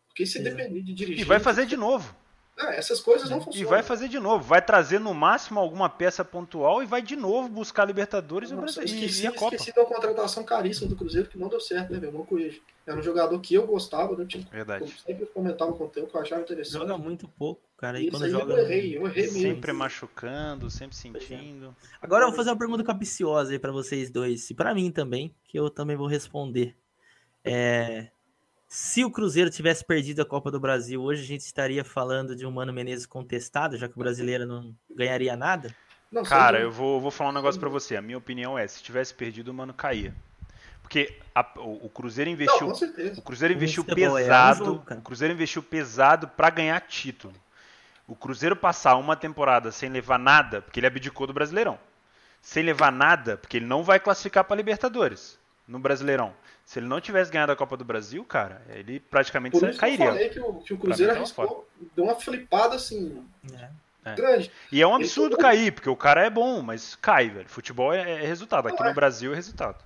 Porque se depender de dirigir. E vai fazer de novo. Ah, essas coisas não funcionam. E vai fazer de novo, vai trazer no máximo alguma peça pontual e vai de novo buscar Libertadores Nossa, e, esqueci, e a Copa. Esqueci da contratação caríssima do Cruzeiro que não deu certo, né, meu? Coelho. Era um jogador que eu gostava, né? Tinha, Verdade. Eu sempre comentava com o tempo que eu achava interessante. Joga muito pouco, cara. E quando aí joga... eu errei, eu errei mesmo. Sempre machucando, sempre sentindo. Agora eu vou fazer uma pergunta capciosa aí para vocês dois, e para mim também, que eu também vou responder. É se o Cruzeiro tivesse perdido a Copa do Brasil, hoje a gente estaria falando de um Mano Menezes contestado, já que o brasileiro não ganharia nada? Não, Cara, eu vou, vou falar um negócio para você. A minha opinião é, se tivesse perdido, o Mano caía. Porque a, o, o, Cruzeiro investiu, não, o Cruzeiro investiu é pesado, é um jogo, o Cruzeiro investiu pesado para ganhar título. O Cruzeiro passar uma temporada sem levar nada, porque ele abdicou do Brasileirão. Sem levar nada, porque ele não vai classificar para Libertadores no Brasileirão. Se ele não tivesse ganhado a Copa do Brasil, cara, ele praticamente Por isso cairia. eu falei que o, que o Cruzeiro arriscou, deu uma flipada assim. É. É. grande. E é um absurdo ele... cair, porque o cara é bom, mas cai, velho. Futebol é, é resultado. Aqui no é. Brasil é resultado.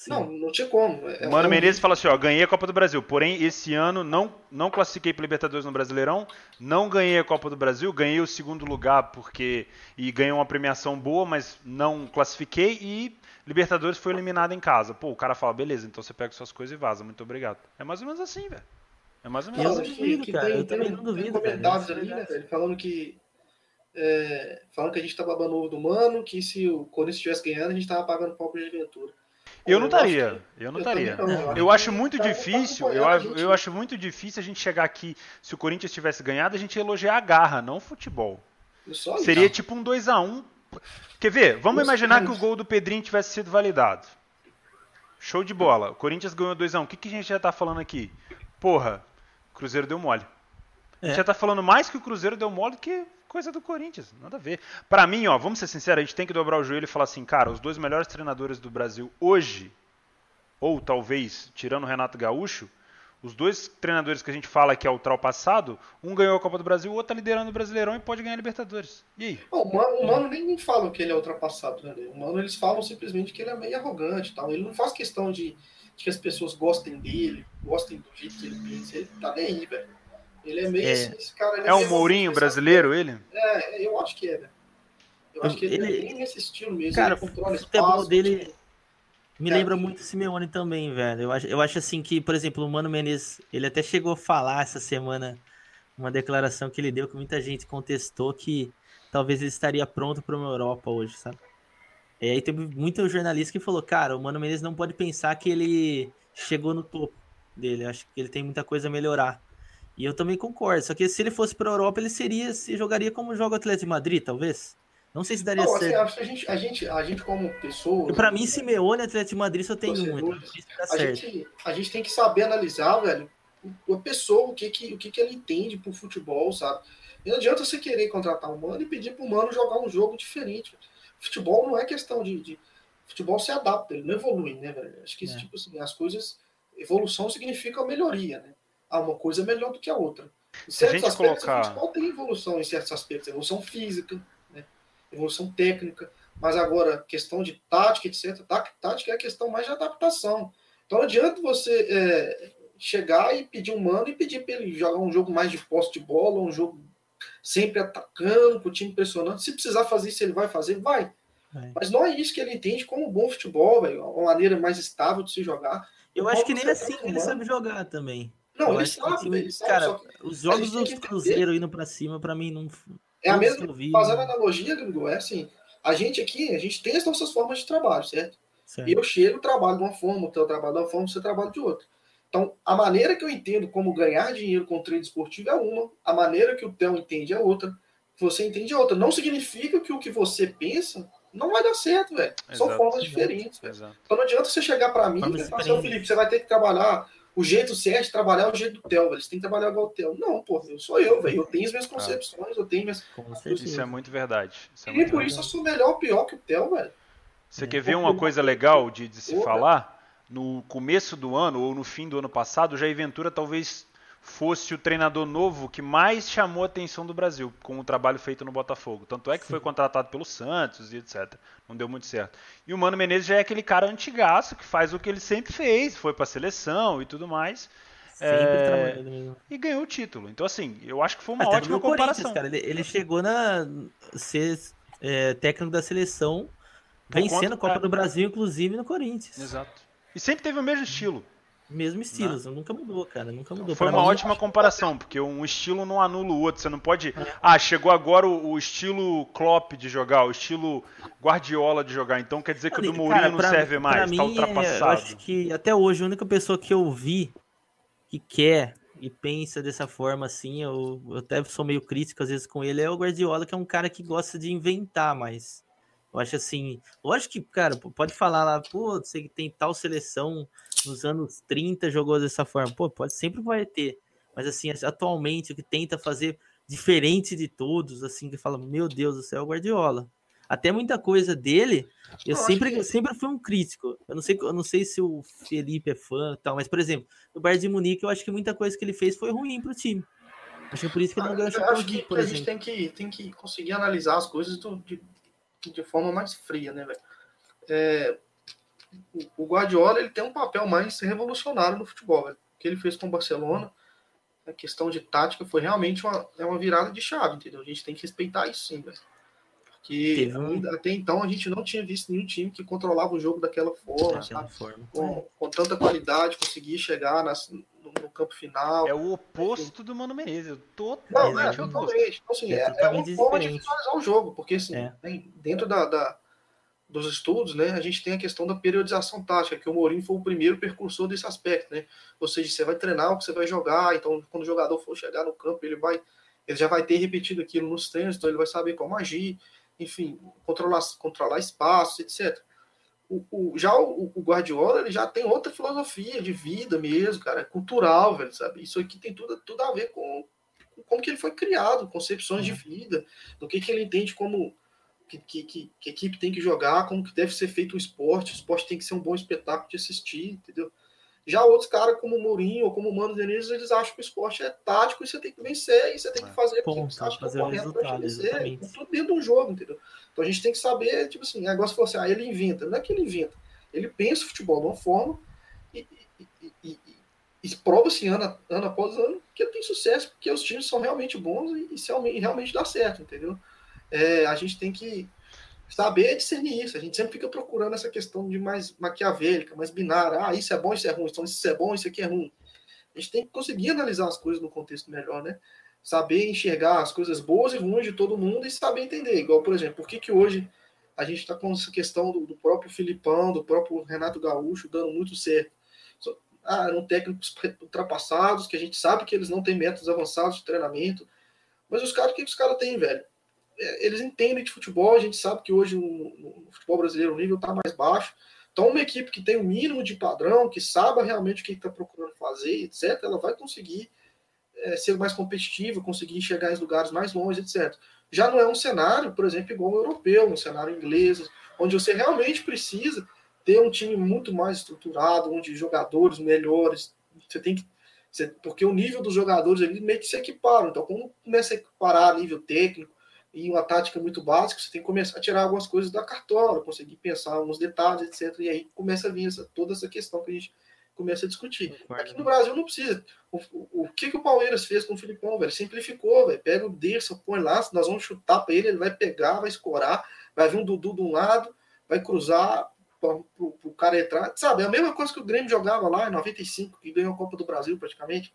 Sim. Não, não tinha como. É, Mano é Menezes fala assim, ó, ganhei a Copa do Brasil, porém esse ano não, não classifiquei para Libertadores no Brasileirão, não ganhei a Copa do Brasil, ganhei o segundo lugar porque e ganhei uma premiação boa, mas não classifiquei e Libertadores foi eliminado em casa. Pô, o cara fala, beleza, então você pega suas coisas e vaza, muito obrigado. É mais ou menos assim, velho. É mais ou menos eu assim. Duvido, que, cara, tem, eu também não duvido. comentários ali, né, velho, falando que é, falando que a gente tá babando ovo do mano, que se o Corinthians estivesse ganhando, a gente tava pagando pau pro Juventude. Eu não estaria. Eu não estaria. Eu acho muito difícil. Eu, eu acho muito difícil a gente chegar aqui. Se o Corinthians tivesse ganhado, a gente elogiar a garra, não o futebol. Seria tipo um 2 a 1 Quer ver? Vamos imaginar que o gol do Pedrinho tivesse sido validado. Show de bola. O Corinthians ganhou 2 a 1 O que, que a gente já tá falando aqui? Porra, o Cruzeiro deu mole. A gente é. já tá falando mais que o Cruzeiro deu mole do que coisa do Corinthians, nada a ver. Para mim, ó, vamos ser sinceros, a gente tem que dobrar o joelho e falar assim, cara, os dois melhores treinadores do Brasil hoje, ou talvez, tirando o Renato Gaúcho, os dois treinadores que a gente fala que é ultrapassado, um ganhou a Copa do Brasil, o outro tá liderando o Brasileirão e pode ganhar a Libertadores. E aí? o, Mano, o Mano nem fala que ele é ultrapassado, né? O Mano eles falam simplesmente que ele é meio arrogante tal. Ele não faz questão de, de que as pessoas gostem dele, gostem do jeito que ele pensa. Ele tá nem aí, velho. Ele é meio é, esse, esse cara. é um Mourinho brasileiro, ele? É, eu acho que é, né? Eu acho que ele, ele é bem nesse estilo mesmo. Cara, o futebol dele me lembra muito Simeone também, velho. Eu acho, eu acho assim que, por exemplo, o Mano Menezes, ele até chegou a falar essa semana uma declaração que ele deu que muita gente contestou que talvez ele estaria pronto para uma Europa hoje, sabe? E aí teve muito jornalista que falou, cara, o Mano Menezes não pode pensar que ele chegou no topo dele. Eu acho que ele tem muita coisa a melhorar. E eu também concordo. Só que se ele fosse para a Europa, ele seria, se jogaria como joga o Atlético de Madrid, talvez. Não sei se daria não, assim, certo. Acho que a gente, a gente, a gente como pessoa. Para mim, Simeone e Atlético de Madrid só tem um. a, gente, a gente tem que saber analisar, velho, a pessoa, o que, que, o que, que ele entende pro futebol, sabe? E não adianta você querer contratar um mano e pedir pro mano jogar um jogo diferente. Futebol não é questão de, de. Futebol se adapta, ele não evolui, né, velho? Acho que, é. tipo assim, as coisas. Evolução significa melhoria, né? ah, uma coisa é melhor do que a outra. Em certos aspectos, colocar... o futebol tem evolução em certos aspectos, evolução física, né? Evolução técnica, mas agora, questão de tática, etc., tática é a questão mais de adaptação. Então não adianta você é, chegar e pedir um mano e pedir para ele jogar um jogo mais de posse de bola, um jogo sempre atacando, com o time pressionando. Se precisar fazer isso, ele vai fazer, vai. É. Mas não é isso que ele entende como bom futebol, véio, uma maneira mais estável de se jogar. Eu acho que nem assim ele sabe jogar também. Não, ele sabe, ele sabe. Cara, os jogos do Cruzeiro indo pra cima, pra mim, não. É a mesma. Fazendo analogia, Gringo, é assim. A gente aqui, a gente tem as nossas formas de trabalho, certo? certo. Eu chego, trabalho de uma forma, o teu trabalho de uma forma, você trabalha de outra. Então, a maneira que eu entendo como ganhar dinheiro com trade esportivo é uma, a maneira que o Theo entende é outra, você entende é outra. Não significa que o que você pensa não vai dar certo, velho. São formas diferentes. Então não adianta você chegar para mim e falar assim, Felipe, você vai ter que trabalhar o jeito certo de trabalhar é o jeito do Theo, velho. Você tem que trabalhar igual o Theo. Não, pô, eu sou eu, velho. Eu tenho as minhas ah. concepções, eu tenho minhas. Isso é muito verdade. Isso é muito e por verdade. isso eu sou melhor ou pior que o Theo, velho. Você é. quer ver uma coisa legal de, de se Pô, falar? No começo do ano ou no fim do ano passado, o Jair Ventura talvez fosse o treinador novo que mais chamou a atenção do Brasil com o trabalho feito no Botafogo. Tanto é que Sim. foi contratado pelo Santos e etc. Não deu muito certo. E o Mano Menezes já é aquele cara antigaço que faz o que ele sempre fez, foi para a seleção e tudo mais. É... E ganhou o título. Então, assim, eu acho que foi uma Até ótima comparação. Cara, ele, ele, chegou na ser é, técnico da seleção, vencendo conta, a Copa do Brasil, inclusive no Corinthians. Exato. E sempre teve o mesmo estilo. Mesmo estilo, não. nunca mudou, cara, nunca mudou. Foi pra uma mim, ótima comparação, porque um estilo não anula o outro. Você não pode. É. Ah, chegou agora o, o, estilo Klopp de jogar, o estilo Guardiola de jogar. Então quer dizer que o do Mourinho cara, não serve mais, pra tá mim, ultrapassado. eu acho que até hoje a única pessoa que eu vi que quer e pensa dessa forma assim, eu, eu até sou meio crítico às vezes com ele, é o Guardiola, que é um cara que gosta de inventar mais. Eu acho assim, lógico que, cara, pode falar lá, pô, você tem tal seleção nos anos 30 jogou dessa forma. Pô, pode sempre vai ter. Mas assim, atualmente o que tenta fazer diferente de todos, assim, que fala, meu Deus do céu, Guardiola. Até muita coisa dele, eu, sempre, que... sempre fui um crítico. Eu não sei, eu não sei se o Felipe é fã tal, mas por exemplo, no Bayern de Munique, eu acho que muita coisa que ele fez foi ruim pro time. Acho que é por isso que ele não ganhou Acho que, que a gente tem que, tem que conseguir analisar as coisas do, de, de forma mais fria, né, velho? É, o Guardiola ele tem um papel mais revolucionário no futebol, velho. O que ele fez com o Barcelona, a questão de tática foi realmente uma, é uma virada de chave, entendeu? A gente tem que respeitar isso sim, velho. Porque um... até então a gente não tinha visto nenhum time que controlava o jogo daquela forma, daquela forma. Com, com, tanta qualidade, conseguia chegar nas, no, no, campo final. É o oposto do Mano Menezes, totalmente não, é, oposto. Então, assim, é, é, uma forma de finalizar o jogo, porque assim, é. dentro da, da, dos estudos, né, a gente tem a questão da periodização tática, que o Mourinho foi o primeiro percursor desse aspecto, né? Ou seja, você vai treinar o que você vai jogar, então quando o jogador for chegar no campo, ele vai ele já vai ter repetido aquilo nos treinos, então ele vai saber como agir enfim, controlar, controlar espaço, etc. O, o, já o, o, Guardiola ele já tem outra filosofia de vida mesmo, cara, é cultural, velho, sabe? Isso aqui tem tudo, tudo a ver com, com como que ele foi criado, concepções de uhum. vida, do que, que ele entende como que, que, que, que a equipe tem que jogar, como que deve ser feito o esporte, o esporte tem que ser um bom espetáculo de assistir, entendeu? Já outros caras, como o Mourinho ou como o Mano Diniz, eles acham que o esporte é tático e você tem que vencer e você tem que é, fazer Ponto, que você fazer o resultado, vencer, tudo dentro de um jogo, entendeu? Então a gente tem que saber, tipo assim, negócio falou assim, ah, ele inventa. Não é que ele inventa. Ele pensa o futebol de uma forma e, e, e, e prova-se ano, ano após ano que ele tem sucesso, porque os times são realmente bons e, e realmente dá certo, entendeu? É, a gente tem que saber discernir isso. A gente sempre fica procurando essa questão de mais maquiavélica, mais binária. Ah, isso é bom, isso é ruim. Então, isso é bom, isso aqui é ruim. A gente tem que conseguir analisar as coisas no contexto melhor, né? Saber enxergar as coisas boas e ruins de todo mundo e saber entender. Igual, por exemplo, por que, que hoje a gente está com essa questão do, do, próprio Filipão, do próprio Renato Gaúcho dando muito certo. Ah, eram técnicos ultrapassados, que a gente sabe que eles não têm métodos avançados de treinamento. Mas os caras, o que, que os caras têm, velho? É, eles entendem de futebol, a gente sabe que hoje no, futebol brasileiro o nível está mais baixo. Então, uma equipe que tem o um mínimo de padrão, que saiba realmente o que está procurando fazer, etc., ela vai conseguir é, ser mais competitiva, conseguir chegar em lugares mais longe, etc. Já não é um cenário, por exemplo, igual o europeu, um cenário inglês, onde você realmente precisa ter um time muito mais estruturado, onde jogadores melhores. Você tem que. Porque o nível dos jogadores ali meio que se equiparam. Então, quando começa a equiparar nível técnico, e uma tática muito básica, você tem que começar a tirar algumas coisas da cartola, conseguir pensar alguns detalhes, etc. E aí começa a vir essa, toda essa questão que a gente começa a discutir. Aqui no Brasil não precisa. O, o, o que, que o Palmeiras fez com o Filipão, velho? Simplificou, velho. Pega o Dersa, põe lá, nós vamos chutar para ele, ele vai pegar, vai escorar, vai vir um Dudu de um lado, vai cruzar para o cara entrar. Sabe, é a mesma coisa que o Grêmio jogava lá em 95, que ganhou a Copa do Brasil praticamente.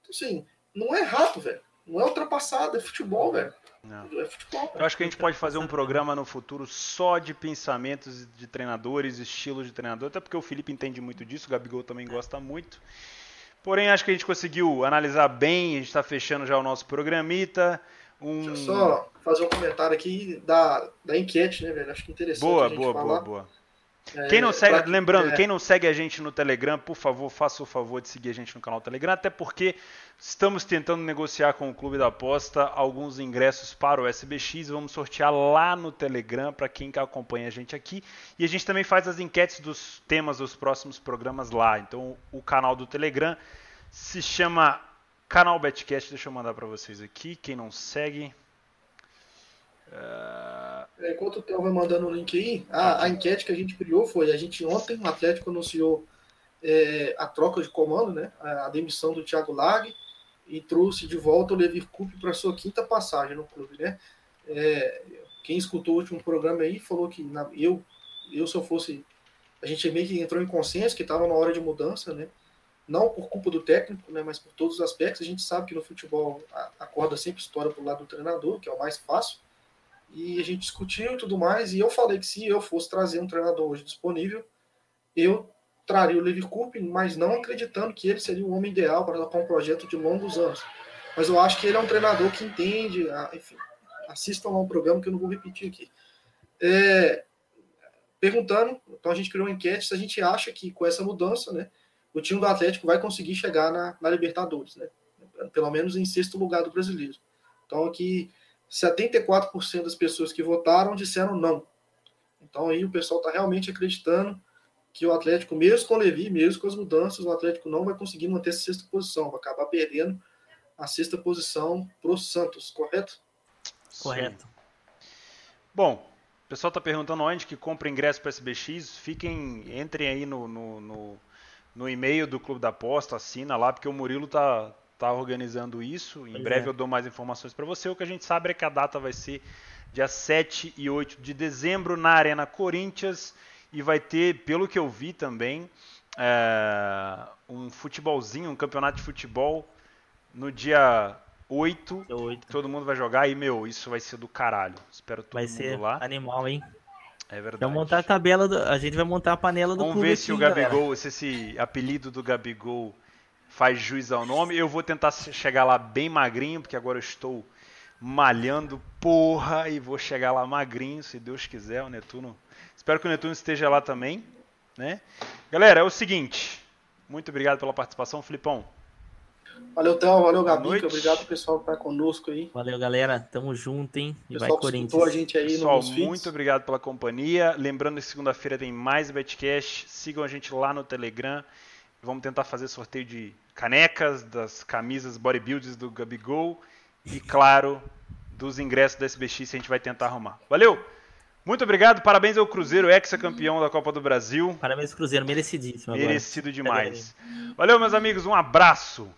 Então, assim, não é rato, velho. Não é ultrapassado, é futebol, velho. É futebol. Eu acho que a gente pode fazer um programa no futuro só de pensamentos de treinadores, estilos de treinador, até porque o Felipe entende muito disso, o Gabigol também gosta muito. Porém, acho que a gente conseguiu analisar bem, a gente está fechando já o nosso programita. Um... Deixa eu só fazer um comentário aqui da, da enquete, né, velho? Acho que interessante. Boa, boa, falar. boa, boa. É, quem não segue, pra... lembrando, é. quem não segue a gente no Telegram, por favor, faça o favor de seguir a gente no canal Telegram, até porque estamos tentando negociar com o Clube da Aposta alguns ingressos para o SBX. Vamos sortear lá no Telegram para quem acompanha a gente aqui. E a gente também faz as enquetes dos temas dos próximos programas lá. Então, o canal do Telegram se chama Canal Betcast. Deixa eu mandar para vocês aqui. Quem não segue, Uh... Enquanto o Theo vai mandando o link aí, a, a, enquete que a gente criou foi: a gente ontem, o Atlético anunciou é, a troca de comando, né, a, a demissão do Thiago Lag e trouxe de volta o Levir Coupe para sua quinta passagem no clube. Né? É, quem escutou o último programa aí falou que na, eu, eu, se eu fosse. A gente meio que entrou em consenso que estava na hora de mudança, né? não por culpa do técnico, né, mas por todos os aspectos. A gente sabe que no futebol a, a corda sempre estoura para o lado do treinador, que é o mais fácil e a gente discutiu e tudo mais, e eu falei que se eu fosse trazer um treinador hoje disponível, eu traria o Levi Coupe, mas não acreditando que ele seria o homem ideal para tocar um projeto de longos anos. Mas eu acho que ele é um treinador que entende, enfim, assistam lá um programa que eu não vou repetir aqui. É, perguntando, então a gente criou uma enquete se a gente acha que com essa mudança, né, o time do Atlético vai conseguir chegar na, na Libertadores, né, pelo menos em sexto lugar do brasileiro. Então aqui 74% das pessoas que votaram disseram não. Então aí o pessoal está realmente acreditando que o Atlético, mesmo com o Levi, mesmo com as mudanças, o Atlético não vai conseguir manter essa sexta posição, vai acabar perdendo a sexta posição pro Santos, correto? Correto. Bom, o pessoal está perguntando onde que compra ingresso para SBX. Fiquem, entrem aí no, no, no, no e-mail do Clube da Aposta, assina lá, porque o Murilo tá, tá organizando isso. Em Pois breve é. eu dou mais informações para você. O que a gente sabe é que a data vai ser dia 7 e 8 de dezembro na Arena Corinthians. E vai ter, pelo que eu vi também, é, um futebolzinho, um campeonato de futebol no dia 8 Deu oito. todo mundo vai jogar e, meu, isso vai ser do caralho. Espero todo Vai mundo ser lá. animal, hein? É verdade. Vamos montar a tabela, do- a gente vai montar a panela do Vamos clube ver se o aqui, galera. Gabigol, se esse apelido do Gabigol faz juiz ao nome. Eu vou tentar chegar lá bem magrinho, porque agora eu estou malhando, porra, e vou chegar lá magrinho, se Deus quiser, o Netuno. Espero que o Netuno esteja lá também, né? Galera, é o seguinte. Muito obrigado pela participação, Filipão. Valeu, Théo, valeu, Gabica, obrigado pessoal que tá conosco aí. Valeu, galera. Tamo junto, hein? E vai pessoal que escutou a Corinthians. gente aí Pessoal, nos feeds. muito obrigado pela companhia. Lembrando que segunda-feira tem mais Betcast. Sigam a gente lá no Telegram. Vamos tentar fazer sorteio de canecas, das camisas bodybuilders do Gabigol e, claro, dos ingressos da SBX a gente vai tentar arrumar. Valeu! Muito obrigado, parabéns ao Cruzeiro, ex-campeão da Copa do Brasil. Parabéns, Cruzeiro. Merecidíssimo agora. Merecido demais. Valeu, meus amigos, um abraço.